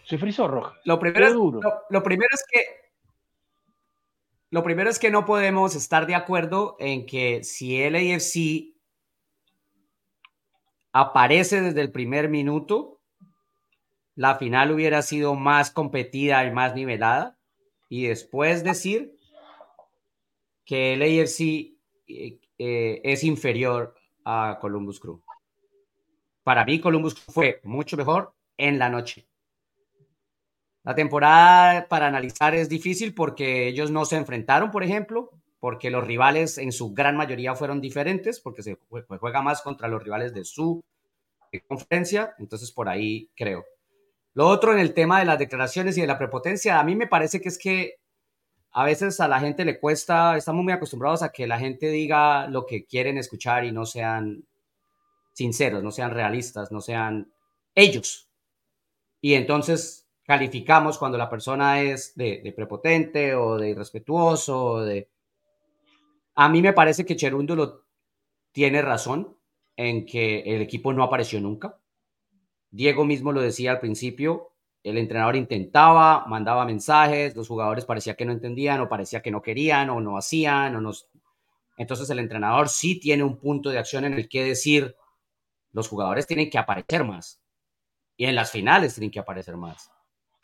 Se frizó Roja. Lo primero, lo, lo primero es que lo primero es que no podemos estar de acuerdo en que si el AFC aparece desde el primer minuto, la final hubiera sido más competida y más nivelada. Y después decir que el eh, eh, es inferior a Columbus Crew. Para mí, Columbus fue mucho mejor en la noche. La temporada para analizar es difícil porque ellos no se enfrentaron, por ejemplo, porque los rivales en su gran mayoría fueron diferentes, porque se juega más contra los rivales de su conferencia, entonces por ahí creo. Lo otro en el tema de las declaraciones y de la prepotencia, a mí me parece que es que a veces a la gente le cuesta, estamos muy acostumbrados a que la gente diga lo que quieren escuchar y no sean sinceros, no sean realistas, no sean ellos. Y entonces calificamos cuando la persona es de, prepotente o de irrespetuoso. de... A mí me parece que Cherúndulo tiene razón en que el equipo no apareció nunca. Diego mismo lo decía al principio, el entrenador intentaba, mandaba mensajes, los jugadores parecía que no entendían o parecía que no querían o no hacían o nos... Entonces el entrenador sí tiene un punto de acción en el que decir, los jugadores tienen que aparecer más y en las finales tienen que aparecer más.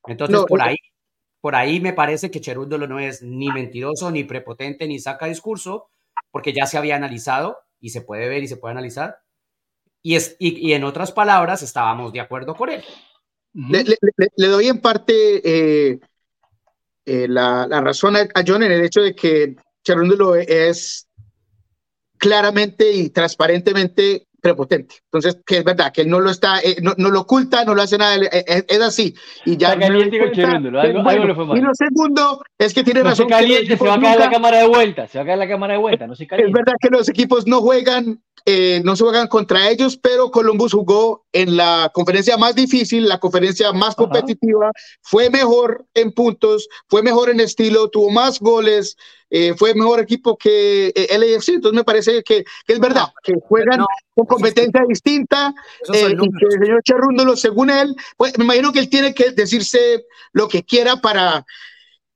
Entonces por ahí por ahí me parece que Cherúndolo no es ni mentiroso, ni prepotente, ni saca discurso, porque ya se había analizado y se puede ver y se puede analizar. Y, es, y, en otras palabras, estábamos de acuerdo con él. Le, doy en parte eh, eh, la, la, razón a, John en el hecho de que Cherúndulo es claramente y transparentemente prepotente. Entonces, que es verdad, que él no lo está, eh, no, no, lo oculta, no lo hace nada, es, así. Y ya. Algo, algo fue mal. Y lo segundo es que tiene no razón. Se caliente, se va a caer la cámara de vuelta, se va a caer la cámara de vuelta, no se caliente. Es verdad que los equipos no juegan, eh, no se juegan contra ellos, pero Columbus jugó en la conferencia más difícil, la conferencia más competitiva, fue mejor en puntos, fue mejor en estilo, tuvo más goles, eh, fue mejor equipo que eh, LAFC. Entonces me parece que, que es verdad, que juegan con competencia distinta eh, y que el señor Charrúndolo, según él, pues me imagino que él tiene que decirse lo que quiera para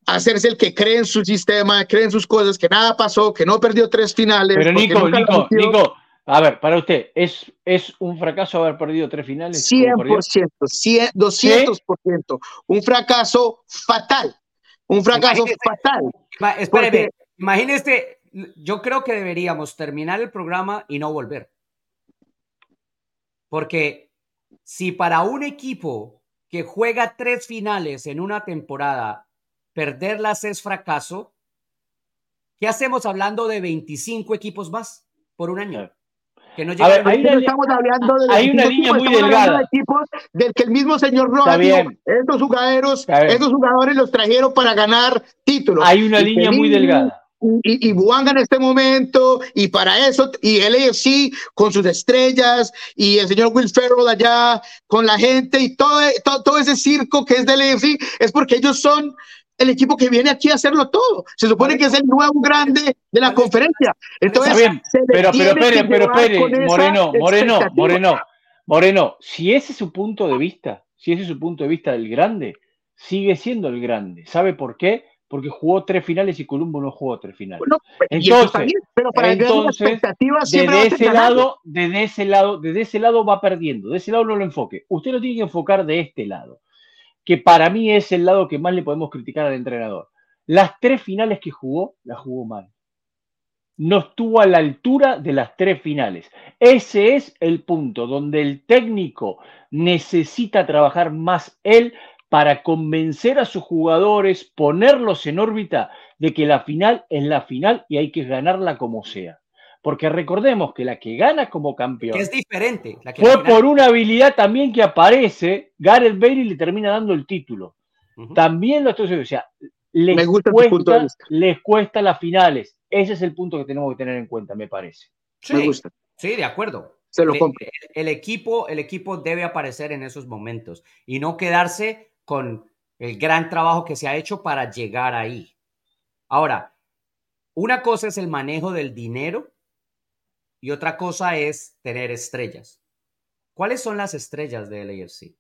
hacerse el que cree en su sistema, cree en sus cosas, que nada pasó, que no perdió tres finales. Pero Nico, Nico, Nico, a ver, para usted, ¿es, ¿es un fracaso haber perdido tres finales? 100%, 100 200%. Un fracaso fatal. Un fracaso fatal. Espéreme, imagínese, yo creo que deberíamos terminar el programa y no volver. Porque si para un equipo que juega tres finales en una temporada, perderlas es fracaso, ¿qué hacemos hablando de 25 equipos más por un año? Que no a ver, ahí no estamos hablando de hay una línea muy delgada. De equipos del que el mismo señor Rojas estos jugadores, estos jugadores los trajeron para ganar títulos. Hay una línea muy delgada. Y, y Buanga en este momento, y para eso, y el AFC con sus estrellas, y el señor Will Ferrell allá con la gente, y todo, todo, todo ese circo que es del AFC, es porque ellos son el equipo que viene aquí a hacerlo todo. Se supone que es el nuevo grande de la conferencia. Entonces, pero, pero, espere, pero, espere, Moreno, Moreno, Moreno, Moreno, si ese es su punto de vista, si ese es su punto de vista del grande, sigue siendo el grande. ¿Sabe por qué? Porque jugó tres finales y Columbo no jugó tres finales. entonces, pero para entonces desde ese lado, desde ese lado, desde ese lado va perdiendo. De ese lado no lo enfoque. Usted lo tiene que enfocar de este lado que para mí es el lado que más le podemos criticar al entrenador. Las tres finales que jugó, las jugó mal. No estuvo a la altura de las tres finales. Ese es el punto donde el técnico necesita trabajar más él para convencer a sus jugadores, ponerlos en órbita de que la final es la final y hay que ganarla como sea. Porque recordemos que la que gana como campeón. es diferente. fue por una habilidad también que aparece. Gareth Bailey le termina dando el título. También lo estoy diciendo. O sea, les, cuesta, les cuesta las finales. Ese es el punto que tenemos que tener en cuenta, me parece. Sí, me gusta. Sí, de acuerdo. Se lo compro. El, equipo, el equipo debe aparecer en esos momentos y no quedarse con el gran trabajo que se ha hecho para llegar ahí. Ahora, una cosa es el manejo del dinero y otra cosa es tener estrellas. ¿Cuáles son las estrellas de LAFC?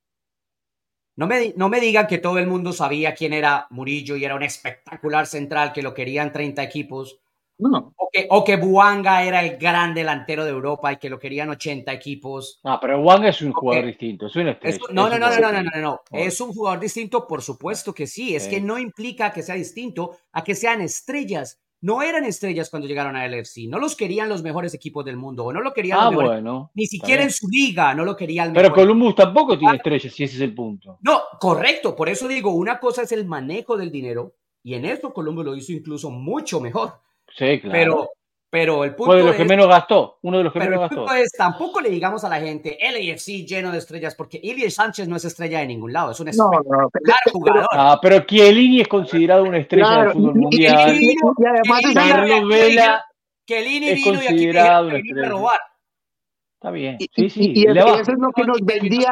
No me, no me digan que todo el mundo sabía quién era Murillo y era un espectacular central que lo querían 30 equipos. No. O que, o que Buanga era el gran delantero de Europa y que lo querían 80 equipos. Ah, pero Buanga es un jugador distinto, es un no, no, no, no, no, no, no, Es un jugador distinto, por supuesto que sí. Es que no implica que sea distinto a que sean estrellas no eran estrellas cuando llegaron a LFC, no los querían los mejores equipos del mundo, o no lo querían ah, los bueno, ni siquiera en su liga, no lo querían. Pero Columbus tampoco tiene estrellas, si ese es el punto. No, correcto, por eso digo, una cosa es el manejo del dinero, y en eso Columbus lo hizo incluso mucho mejor. Sí, claro. Pero pero el punto Fue de los que menos gastó, uno de los que menos el punto Es, tampoco le digamos a la gente LAFC lleno de estrellas, porque Ilie Sánchez no es estrella de ningún lado, es un no, no, jugador. Ah, pero Chiellini es considerado una estrella del fútbol mundial. Y, además Vela es considerado una estrella. robar. Está bien. Sí, sí. Y, eso es lo que nos vendía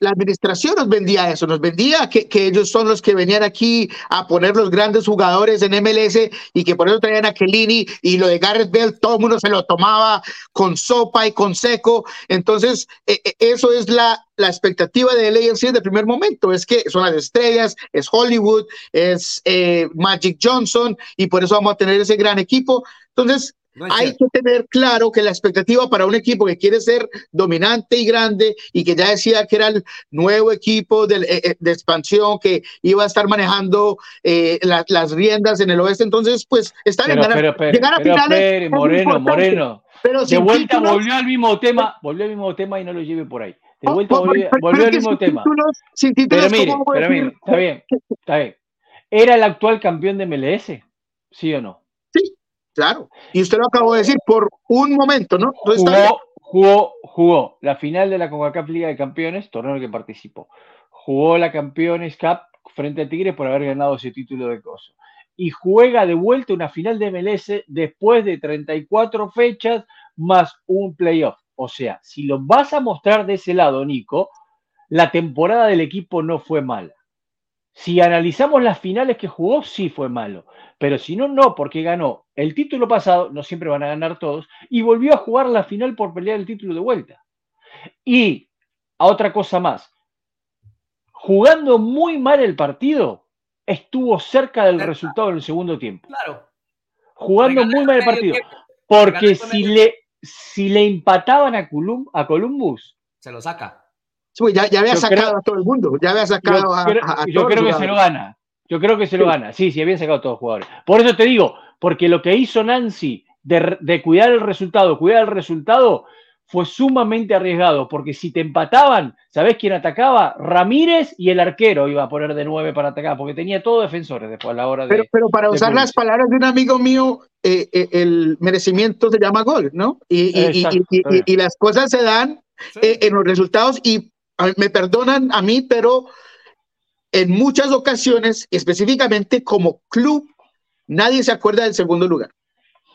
la, administración, nos vendía eso, nos vendía que, que, ellos son los que venían aquí a poner los grandes jugadores en MLS y que por eso traían a Kellini y lo de Garrett Bell, todo el mundo se lo tomaba con sopa y con seco. Entonces, e, e, eso es la, la expectativa de LAFC de primer momento, es que son las estrellas, es Hollywood, es eh, Magic Johnson y por eso vamos a tener ese gran equipo. Entonces, hay que tener claro que la expectativa para un equipo que quiere ser dominante y grande y que ya decía que era el nuevo equipo de, eh, eh, de expansión que iba a estar manejando eh, las riendas en el oeste, entonces pues está bien, pero, llegar a finales. Moreno, Moreno. Pero de vuelta volvió al mismo tema, volvió al mismo tema y no lo lleve por ahí. De oh, vuelta volvió, al mismo tema. pero mire, pero mire, está bien, está bien. ¿Era el actual campeón de MLS? ¿Sí o no? Claro, y usted lo acabó de decir por un momento, ¿no? Jugó, Jugó, jugó la final de la CONCACAF Liga de Campeones, torneo en el que participó. Jugó la Campeones Cup frente a Tigres por haber ganado ese título de coso. Y juega de vuelta una final de MLS después de 34 fechas más un playoff. O sea, si lo vas a mostrar de ese lado, Nico, la temporada del equipo no fue mala. Si analizamos las finales que jugó, sí fue malo. Pero si no, no, porque ganó el título pasado, no siempre van a ganar todos, y volvió a jugar la final por pelear el título de vuelta. Y a otra cosa más, jugando muy mal el partido, estuvo cerca del resultado en el segundo tiempo. Claro. Jugando muy mal el partido. Porque si le, si le empataban a, a Columbus, se lo saca. Ya, ya, había sacado a todo el mundo, ya había sacado a, Yo creo que se lo gana. Yo creo que se lo gana. Sí, sí, habían sacado a todos los jugadores. Por eso te digo, porque lo que hizo Nancy de, de, cuidar el resultado, cuidar el resultado, fue sumamente arriesgado, porque si te empataban, ¿sabés quién atacaba? Ramírez y el arquero iba a poner de nueve para atacar, porque tenía todos defensores después a la hora de. Pero, pero para usar las palabras de un amigo mío, eh, eh, el merecimiento se llama gol, ¿no? Y, y, y, y las cosas se dan eh, en los resultados, y me perdonan a mí, pero en muchas ocasiones, específicamente como club, nadie se acuerda del segundo lugar.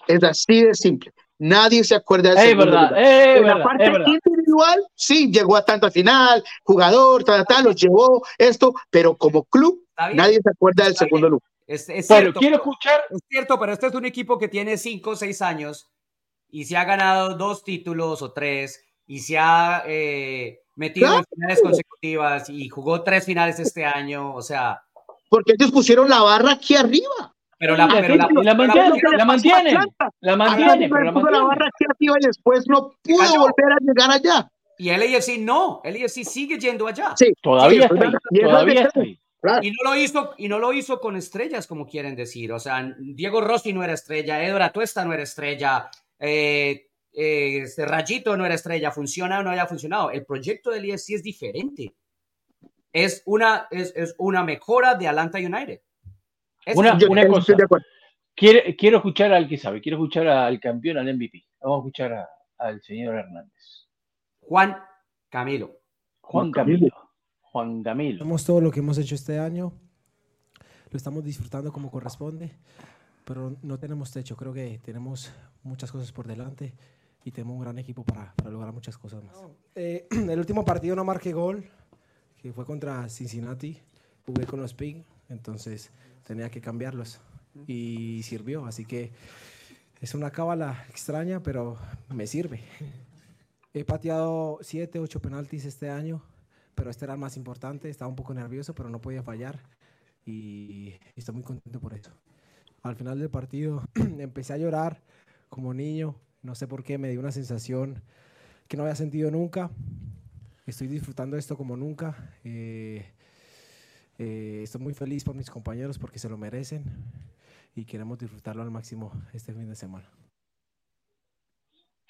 Es así de simple. Nadie se acuerda de eso. verdad, En la parte individual, sí, llegó a tanto final, jugador, tal, tal, los llevó esto, pero como club, nadie se acuerda del segundo lugar. Es, cierto, quiero escuchar. Es cierto, pero este es un equipo que tiene cinco o seis años y se ha ganado dos títulos o tres y se ha eh, metido en finales consecutivas y jugó tres finales este año, o sea. Porque ellos pusieron la barra aquí arriba. Pero la, pero la, la, mantienen, la mantienen, la mantienen, pero la mantienen. barra creativa y después no pudo volver a llegar allá. Y el AFC no, el AFC sigue yendo allá. Sí, todavía sí, está, todavía está. Claro. Y no lo hizo y no lo hizo con estrellas como quieren decir, o sea, Diego Rossi no era estrella, Edward Atuesta no era estrella, eh, eh, este Rayito no era estrella, funciona o no haya funcionado. El proyecto del IFC es diferente. Es una, es, es una mejora de Atlanta United. Una, una cosa. Quiero, quiero, escuchar al que sabe, quiero escuchar al campeón, al MVP. Vamos a escuchar a, al señor Hernández. Juan Camilo. Juan Camilo. Juan Camilo. Hemos todo lo que hemos hecho este año. Lo estamos disfrutando como corresponde, pero no tenemos techo. Creo que tenemos muchas cosas por delante y tenemos un gran equipo para, para lograr muchas cosas más. Eh, <clears throat> el último partido no marqué gol, que fue contra Cincinnati. Jugué con los Pig, entonces tenía que cambiarlos y sirvió. Así que es una cábala extraña, pero me sirve. <laughs> He pateado siete, ocho penaltis este año, pero este era el más importante. Estaba un poco nervioso, pero no podía fallar y estoy muy contento por eso. Al final del partido <clears throat> empecé a llorar como niño. No sé por qué, me dio una sensación que no había sentido nunca. Estoy disfrutando esto como nunca. Eh, eh, estoy muy feliz por mis compañeros porque se lo merecen y queremos disfrutarlo al máximo este fin de semana.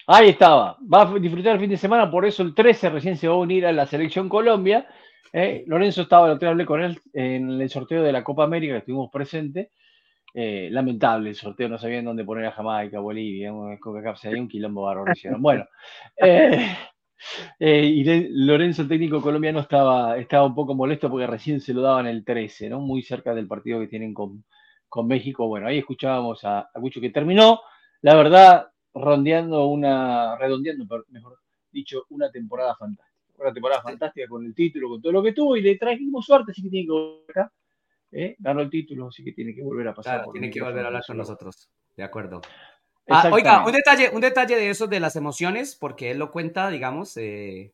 Ahí estaba, va a disfrutar el fin de semana, por eso el 13 recién se va a unir a la selección Colombia. Eh, Lorenzo estaba, lo hablé con él en el sorteo de la Copa América, que estuvimos presentes. Eh, lamentable el sorteo, no sabían dónde poner a Jamaica, Bolivia, un, un quilombo bárbaro. Bueno, <laughs> eh, eh, y Lorenzo, el técnico colombiano, estaba, estaba un poco molesto porque recién se lo daban el 13, ¿no? Muy cerca del partido que tienen con, con México. Bueno, ahí escuchábamos a, a que terminó, la verdad, rondeando una, redondeando, mejor dicho, una temporada fantástica. Una temporada fantástica con el título, con todo lo que tuvo, y le trajimos suerte, así que tiene que volver acá. ¿Eh? Ganó el título, así que tiene que volver a pasar. Claro, tiene que volver a hablar con nosotros. De acuerdo. Ah, oiga, un detalle, un detalle de eso de las emociones, porque él lo cuenta, digamos, de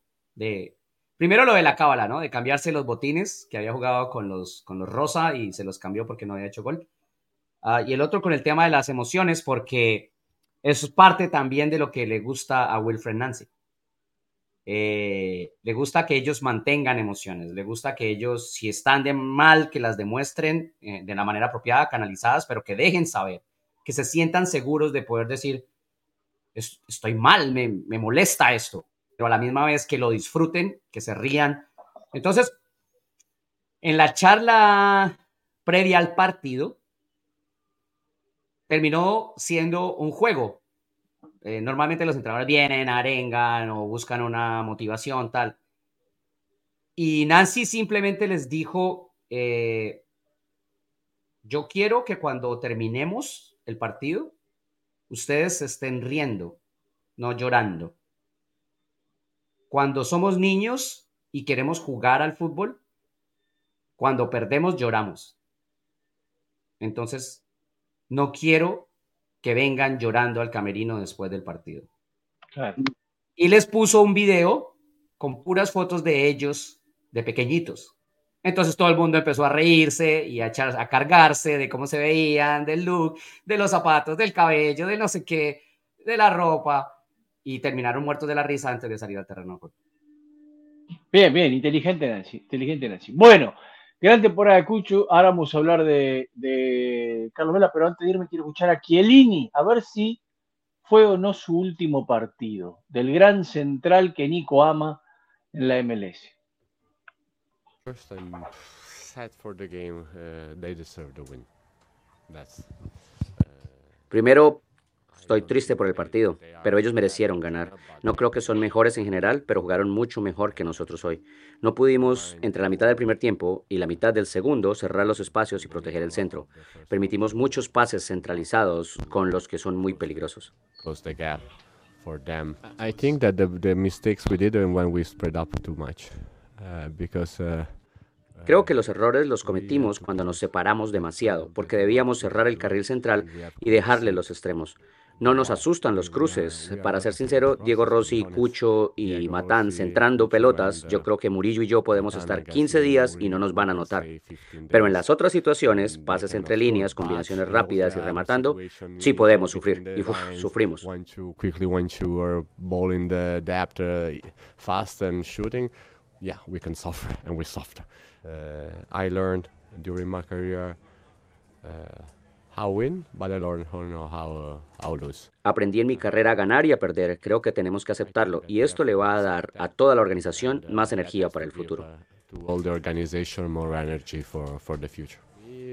primero lo de la cábala, ¿no? De cambiarse los botines, que había jugado con los, con los rosa y se los cambió porque no había hecho gol. Ah, y el otro con el tema de las emociones, porque eso es parte también de lo que le gusta a Wilfred Nancy. Eh, le gusta que ellos mantengan emociones, le gusta que ellos, si están de mal, que las demuestren eh, de la manera apropiada, canalizadas, pero que dejen saber que se sientan seguros de poder decir, estoy mal, me, molesta esto, pero a la misma vez que lo disfruten, que se rían. Entonces, en la charla previa al partido, terminó siendo un juego. Eh, normalmente los entrenadores vienen, arengan o buscan una motivación, tal. Y Nancy simplemente les dijo, eh, yo quiero que cuando terminemos el partido, ustedes estén riendo, no llorando. Cuando somos niños y queremos jugar al fútbol, cuando perdemos lloramos. Entonces, no quiero que vengan llorando al camerino después del partido. Y les puso un video con puras fotos de ellos de pequeñitos. Entonces todo el mundo empezó a reírse y a, echar, a cargarse de cómo se veían, del look, de los zapatos, del cabello, de no sé qué, de la ropa. Y terminaron muertos de la risa antes de salir al terreno. Bien, bien, inteligente Nancy, inteligente Nancy. Bueno, gran temporada de Cuchu. Ahora vamos a hablar de, de Carlos Vela, pero antes de irme quiero escuchar a Chiellini, a ver si fue o no su último partido del gran central que Nico ama en la MLS. First, I'm sad for the game. Uh, they deserve the win. That's, uh, Primero, estoy triste por el partido, pero ellos merecieron ganar. No creo que son mejores en general, pero jugaron mucho mejor que nosotros hoy. No pudimos, entre la mitad del primer tiempo y la mitad del segundo, cerrar los espacios y proteger el centro. Permitimos muchos pases centralizados con los que son muy peligrosos. For them. I think that the, the mistakes we did when we spread up too much. Uh, because uh, Creo que los errores los cometimos cuando nos separamos demasiado, porque debíamos cerrar el carril central y dejarle los extremos. No nos asustan los cruces. Para ser sincero, Diego Rossi, Cucho y Matán centrando pelotas, yo creo que Murillo y yo podemos estar 15 días y no nos van a notar. Pero en las otras situaciones, pases entre líneas, combinaciones rápidas y rematando, sí podemos sufrir. Y sufrimos. yeah, we can suffer and we suffer. Uh, I learned during my career uh, how win, but I learned how, know how, how lose. Aprendí en mi carrera a ganar y a perder. Creo que tenemos que aceptarlo y esto le va a dar a toda la organización más energía para el futuro. To all the organization more energy for, for the future.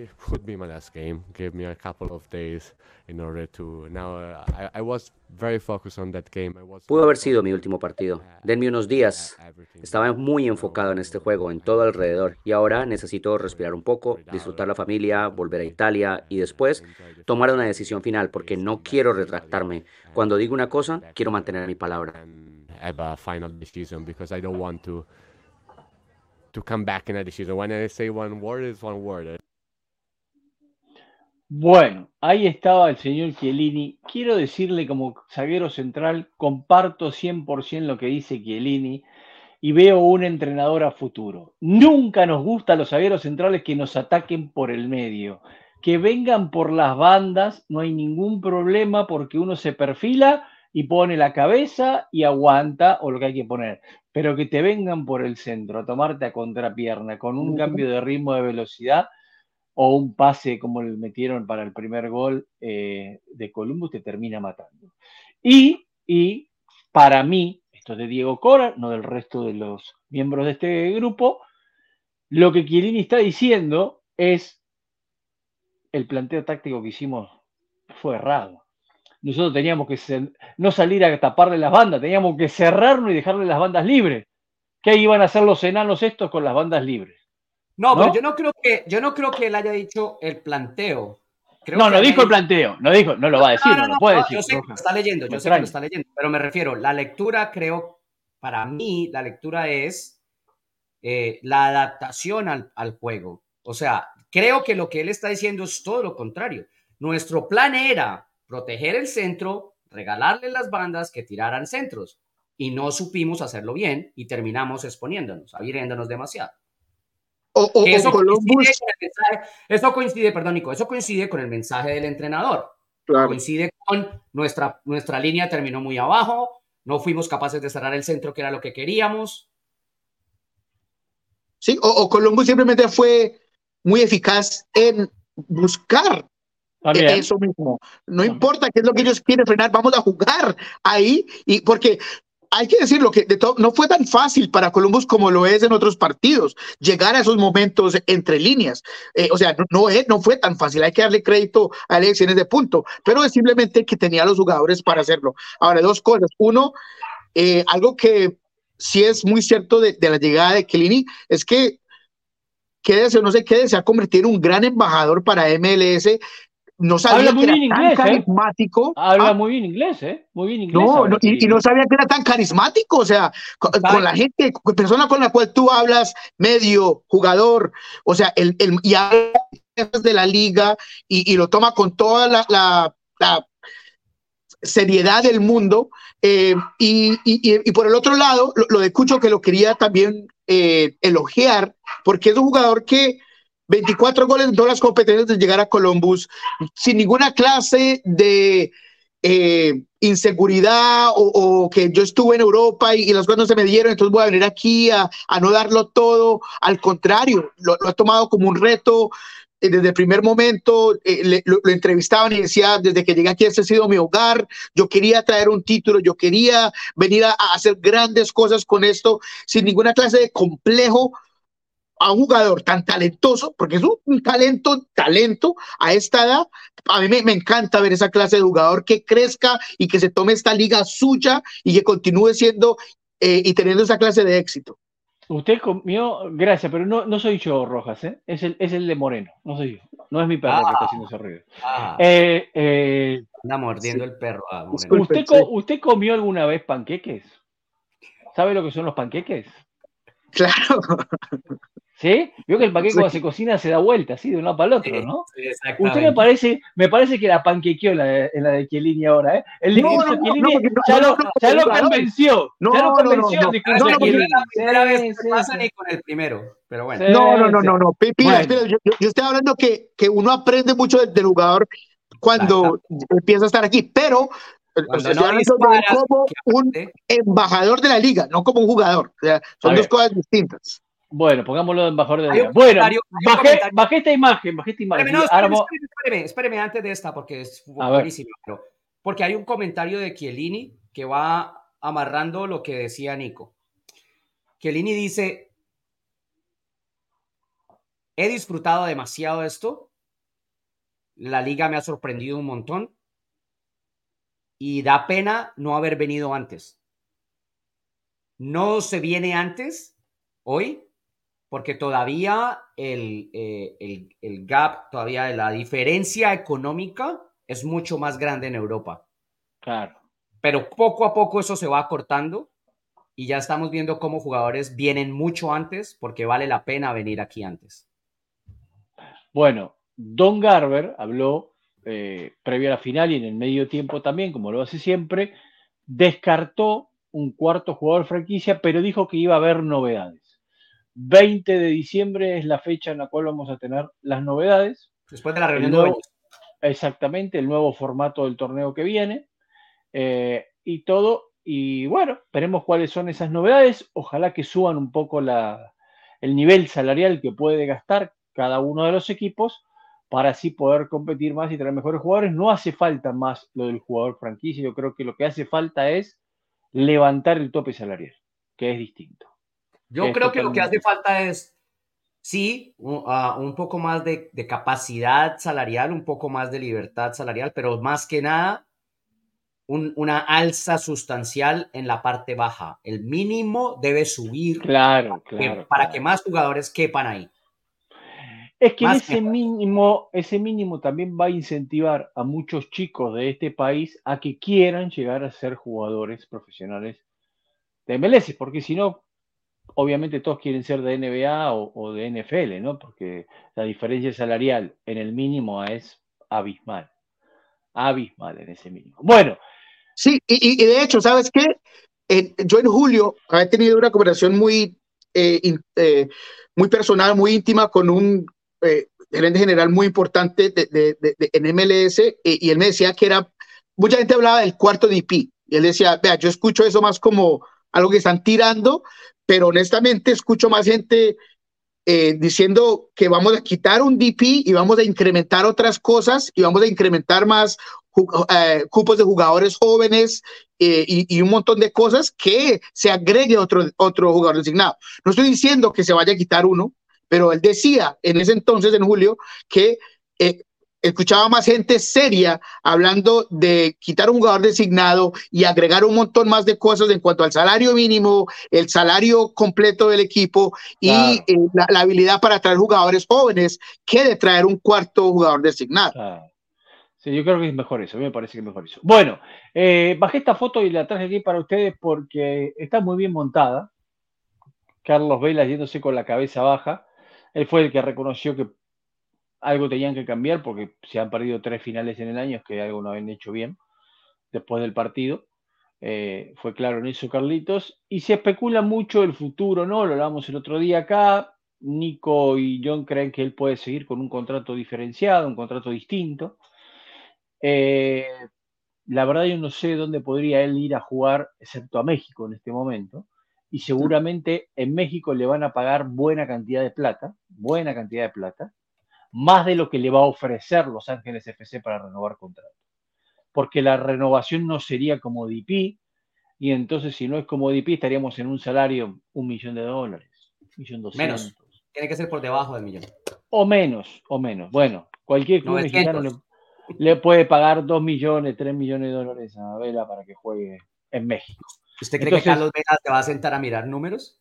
It could be my last game. Give me a couple of days in order to. Now uh, I, I was very focused on that game. I was Pudo haber sido mi último partido. Denme unos días. Estaba muy enfocado en este juego, en todo alrededor, y ahora necesito respirar un poco, disfrutar la familia, volver a Italia y después tomar una decisión final, porque no quiero retractarme. Cuando digo una cosa, quiero mantener mi palabra. Have a final decision because I don't want to to come back in a decision. When I say one word, it's one word. Bueno, ahí estaba el señor Chiellini. Quiero decirle como zaguero central, comparto 100% lo que dice Chiellini y veo un entrenador a futuro. Nunca nos gusta a los zagueros centrales que nos ataquen por el medio. Que vengan por las bandas, no hay ningún problema porque uno se perfila y pone la cabeza y aguanta o lo que hay que poner. Pero que te vengan por el centro, a tomarte a contrapierna, con un cambio de ritmo de velocidad, o un pase como le metieron para el primer gol eh, de Columbus te termina matando. Y, y para mí, esto es de Diego Cora, no del resto de los miembros de este grupo, lo que Chiellini está diciendo es el planteo táctico que hicimos fue errado. Nosotros teníamos que no salir a taparle las bandas, teníamos que cerrarnos y dejarle las bandas libres. ¿Qué iban a hacer los enanos estos con las bandas libres? No, pero yo no creo que yo no creo que él haya dicho el planteo. no, no dijo el planteo, no dijo, no lo va a decir, no, lo puede decir. Yo sé que lo está leyendo, yo sé que lo está leyendo, pero me refiero, la lectura creo, para mí, la lectura es eh, la adaptación al, al juego. O sea, creo que lo que él está diciendo es todo lo contrario. Nuestro plan era proteger el centro, regalarle las bandas que tiraran centros y no supimos hacerlo bien y terminamos exponiéndonos, abriéndonos demasiado. O, eso, coincide eso coincide, perdón, Nico, eso coincide con el mensaje del entrenador. Coincide con nuestra, nuestra línea terminó muy abajo, no fuimos capaces de cerrar el centro que era lo que queríamos. Sí, o, Columbus simplemente fue muy eficaz en buscar eso mismo. No importa qué es lo que ellos quieren frenar, vamos a jugar ahí y porque hay que decirlo que de todo, no fue tan fácil para Columbus como lo es en otros partidos llegar a esos momentos entre líneas. Eh, o sea, no, fue tan fácil. Hay que darle crédito a elecciones de punto, pero es simplemente que tenía los jugadores para hacerlo. Ahora, dos cosas. Uno, eh, algo que sí es muy cierto de, de la llegada de Kelini es que quédese o no se quede, se ha convertido en un gran embajador para MLS no sabía muy que era inglés, tan ¿eh? carismático. Habla Ah, muy bien inglés, ¿eh? Muy bien inglés. no, habla no, y, no sabía que era tan carismático, o sea, con, la gente, persona con la cual tú hablas, medio, jugador, o sea, el, el, y habla de la liga y, y lo toma con toda la, la, la seriedad del mundo. eh, y, y, y por el otro lado, lo, lo de Cucho que lo quería también eh, elogiar, porque es un jugador que 24 goles en todas las competencias de llegar a Columbus, sin ninguna clase de eh, inseguridad o, que yo estuve en Europa y, las cosas no se me dieron, entonces voy a venir aquí a, a no darlo todo. Al contrario, lo, lo, ha tomado como un reto. Eh, desde el primer momento eh, le, lo, entrevistaban y decía, desde que llegué aquí, este ha sido mi hogar, yo quería traer un título, yo quería venir a hacer grandes cosas con esto, sin ninguna clase de complejo a un jugador tan talentoso, porque es un talento, talento a esta edad. A mí me, me, encanta ver esa clase de jugador que crezca y que se tome esta liga suya y que continúe siendo eh, y teniendo esa clase de éxito. Usted comió, gracias, pero no, no soy yo, Rojas, ¿eh? es, el, es el de Moreno, no soy yo, no es mi perro ah, que está haciendo ese ruido. Ah, eh, eh, anda mordiendo sí. el perro. Ah, ¿Usted, co ¿Usted comió alguna vez panqueques? ¿Sabe lo que son los panqueques? Claro. <laughs> ¿Sí? Vio que el panqueque sí. cuando se cocina se da vuelta, así de un lado para el otro, ¿no? Sí, Usted me parece, me parece que la panquequeó en la de, en la de Chiellini ahora, ¿eh? El no, no, Chiellini no, ya, lo, ya lo convenció. No, ya lo convenció. No, no, no, no, porque la primera vez que pasa ni con el primero, pero bueno. No, no, no, no, no. Pira, bueno. yo, yo, estoy hablando que, que uno aprende mucho del, del jugador cuando empieza a estar aquí, pero o sea, no disparas, como un embajador de la liga, no como un jugador. O sea, son dos cosas distintas. Bueno, pongámoslo de la liga. Bueno, bajé, bajé, esta imagen, bajé esta imagen. Espéreme, no, espéreme, espéreme, espéreme, espéreme, antes de esta, porque es buenísimo. Porque hay un comentario de Chiellini que va amarrando lo que decía Nico. Chiellini dice, he disfrutado demasiado esto, la liga me ha sorprendido un montón y da pena no haber venido antes. No se viene antes, hoy, porque todavía el, eh, el, el, gap, todavía la diferencia económica es mucho más grande en Europa. Claro. Pero poco a poco eso se va acortando y ya estamos viendo cómo jugadores vienen mucho antes porque vale la pena venir aquí antes. Bueno, Don Garber habló eh, previo a la final y en el medio tiempo también, como lo hace siempre, descartó un cuarto jugador franquicia, pero dijo que iba a haber novedades. 20 de diciembre es la fecha en la cual vamos a tener las novedades. Después de la reunión nuevo, de Exactamente, el nuevo formato del torneo que viene. Eh, y todo. Y bueno, veremos cuáles son esas novedades. Ojalá que suban un poco la, el nivel salarial que puede gastar cada uno de los equipos para así poder competir más y traer mejores jugadores. No hace falta más lo del jugador franquicia. Yo creo que lo que hace falta es levantar el tope salarial, que es distinto. Yo creo que lo que hace falta es, sí, un, uh, un poco más de, de, capacidad salarial, un poco más de libertad salarial, pero más que nada, un, una alza sustancial en la parte baja. El mínimo debe subir claro, para, claro, que, para claro. que más jugadores quepan ahí. Es que ese mínimo, ese mínimo también va a incentivar a muchos chicos de este país a que quieran llegar a ser jugadores profesionales de MLS, porque si no, obviamente todos quieren ser de NBA o, o, de NFL, ¿no? Porque la diferencia salarial en el mínimo es abismal. Abismal en ese mínimo. Bueno. Sí, y, de hecho, ¿sabes qué? Yo en julio he tenido una conversación muy, eh, eh, muy personal, muy íntima con un eh, gerente general muy importante de, de, de, de en MLS y él me decía que era, mucha gente hablaba del cuarto DP y él decía, vea, yo escucho eso más como algo que están tirando, pero honestamente escucho más gente eh, diciendo que vamos a quitar un DP y vamos a incrementar otras cosas y vamos a incrementar más eh, cupos de jugadores jóvenes eh, y, un montón de cosas que se agregue otro, otro jugador designado. No estoy diciendo que se vaya a quitar uno, pero él decía en ese entonces, en julio, que escuchaba más gente seria hablando de quitar un jugador designado y agregar un montón más de cosas en cuanto al salario mínimo, el salario completo del equipo y eh, la, habilidad para traer jugadores jóvenes que de traer un cuarto jugador designado. Sí, yo creo que es mejor eso, a mí me parece que es mejor eso. Bueno, eh, bajé esta foto y la traje aquí para ustedes porque está muy bien montada. Carlos Vela yéndose con la cabeza baja. Él fue el que reconoció que algo tenían que cambiar porque se han perdido tres finales en el año, que algo no habían hecho bien después del partido. Eh, fue claro en eso Carlitos. Y se especula mucho el futuro, ¿no? Lo hablamos el otro día acá. Nico y John creen que él puede seguir con un contrato diferenciado, un contrato distinto. Eh, la verdad yo no sé dónde podría él ir a jugar, excepto a México en este momento. Y seguramente en México le van a pagar buena cantidad de plata, buena cantidad de plata más de lo que le va a ofrecer Los Ángeles FC para renovar contrato. Porque la renovación no sería como DP, y entonces si no es como DP estaríamos en un salario un millón de dólares, millón doscientos. Menos, tiene que ser por debajo del millón. O menos, o menos. Bueno, cualquier club mexicano le, puede pagar dos millones, tres millones de dólares a Vela para que juegue en México. ¿Usted cree que Carlos Vela se va a sentar a mirar números?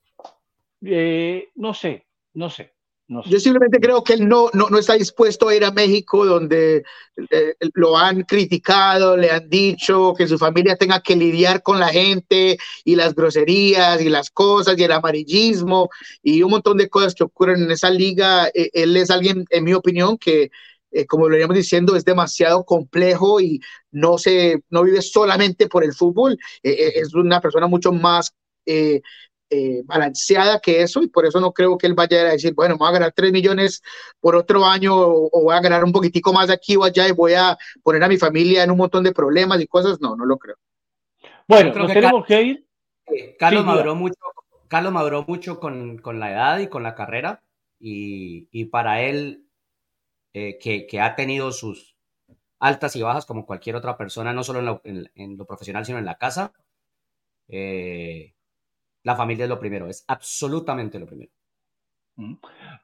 Eh, no sé, no sé. Yo simplemente creo que él no, no, está dispuesto a ir a México donde eh, lo han criticado, le han dicho que su familia tenga que lidiar con la gente y las groserías y las cosas y el amarillismo y un montón de cosas que ocurren en esa liga. Eh, él es alguien, en mi opinión, que eh, como lo veníamos diciendo, es demasiado complejo y no, se, no vive solamente por el fútbol, es una persona mucho más eh, balanceada que eso y por eso no creo que él vaya a decir, bueno, voy a ganar 3 millones por otro año o, voy a ganar un poquitico más aquí o allá y voy a poner a mi familia en un montón de problemas y cosas. No, no lo creo. Bueno, creo que tenemos que ir. Carlos, maduró mucho, Carlos maduró mucho con, con, la edad y con la carrera y, y para él, eh, que, que, ha tenido sus altas y bajas como cualquier otra persona, no solo en lo, en lo profesional, sino en la casa. Eh, la familia es lo primero, es absolutamente lo primero. Mm.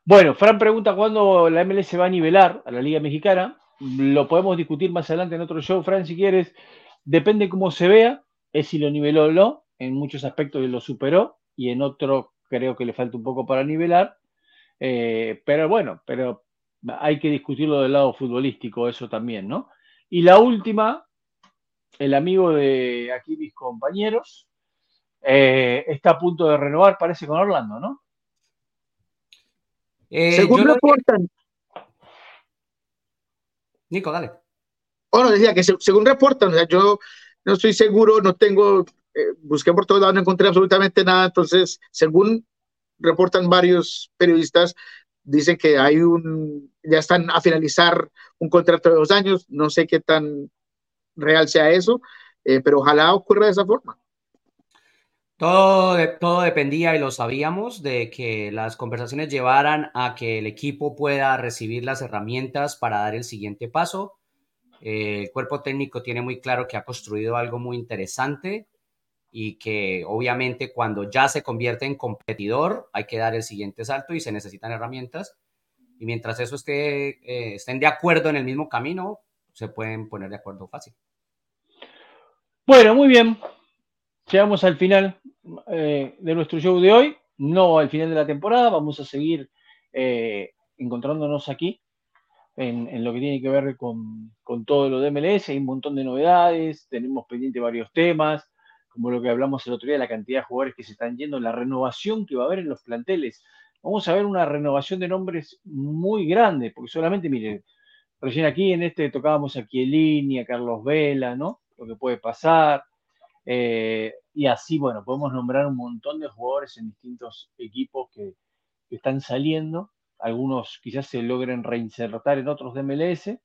Bueno, Fran pregunta cuándo la MLS va a nivelar a la Liga Mexicana. Lo podemos discutir más adelante en otro show, Fran, si quieres. Depende cómo se vea, es si lo niveló o no. En muchos aspectos lo superó y en otros creo que le falta un poco para nivelar. Eh, pero bueno, pero hay que discutirlo del lado futbolístico, eso también, ¿no? Y la última, el amigo de aquí mis compañeros, eh, está a punto de renovar, parece, con Orlando, ¿no? Eh, según reportan. Nico, dale. Bueno, decía que según reportan, o sea, yo no estoy seguro, no tengo, eh, busqué por todos lados, no encontré absolutamente nada, entonces, según reportan varios periodistas, dicen que hay un, ya están a finalizar un contrato de dos años, no sé qué tan real sea eso, pero ojalá ocurra de esa forma. Todo, todo dependía, y lo sabíamos, de que las conversaciones llevaran a que el equipo pueda recibir las herramientas para dar el siguiente paso. El cuerpo técnico tiene muy claro que ha construido algo muy interesante y que obviamente cuando ya se convierte en competidor hay que dar el siguiente salto y se necesitan herramientas. Y mientras eso esté, eh, estén de acuerdo en el mismo camino, se pueden poner de acuerdo fácil. Bueno, muy bien. Llegamos al final eh, de nuestro show de hoy, no al final de la temporada, vamos a seguir eh, encontrándonos aquí en, lo que tiene que ver con, todo lo de MLS, hay un montón de novedades, tenemos pendiente varios temas, como lo que hablamos el otro día, la cantidad de jugadores que se están yendo, la renovación que va a haber en los planteles. Vamos a ver una renovación de nombres muy grande, porque solamente, miren, recién aquí en este tocábamos a Chiellini, a Carlos Vela, ¿no? Lo que puede pasar. Eh, y así, bueno, podemos nombrar un montón de jugadores en distintos equipos que, están saliendo. Algunos quizás se logren reinsertar en otros de MLS,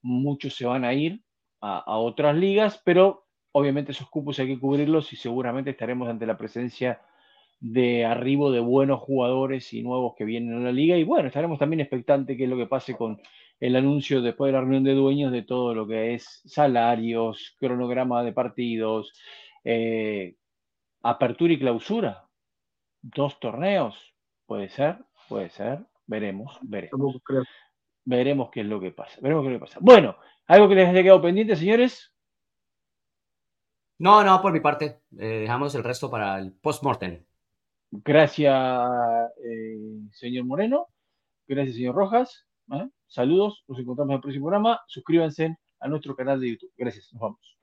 muchos se van a ir a, otras ligas, pero obviamente esos cupos hay que cubrirlos y seguramente estaremos ante la presencia de arribo de buenos jugadores y nuevos que vienen a la liga. Y bueno, estaremos también expectantes qué es lo que pase con el anuncio después de la reunión de dueños de todo lo que es salarios, cronograma de partidos, eh, apertura y clausura. Dos torneos. Puede ser, puede ser. Veremos, veremos. Veremos qué es lo que pasa. Veremos qué es lo que pasa. Bueno, ¿algo que les haya quedado pendiente, señores? No, no, por mi parte. Eh, dejamos el resto para el post-mortem. Gracias, eh, señor Moreno. Gracias, señor Rojas. ¿eh? Saludos. Nos encontramos en el próximo programa. Suscríbanse a nuestro canal de YouTube. Gracias. Nos vamos.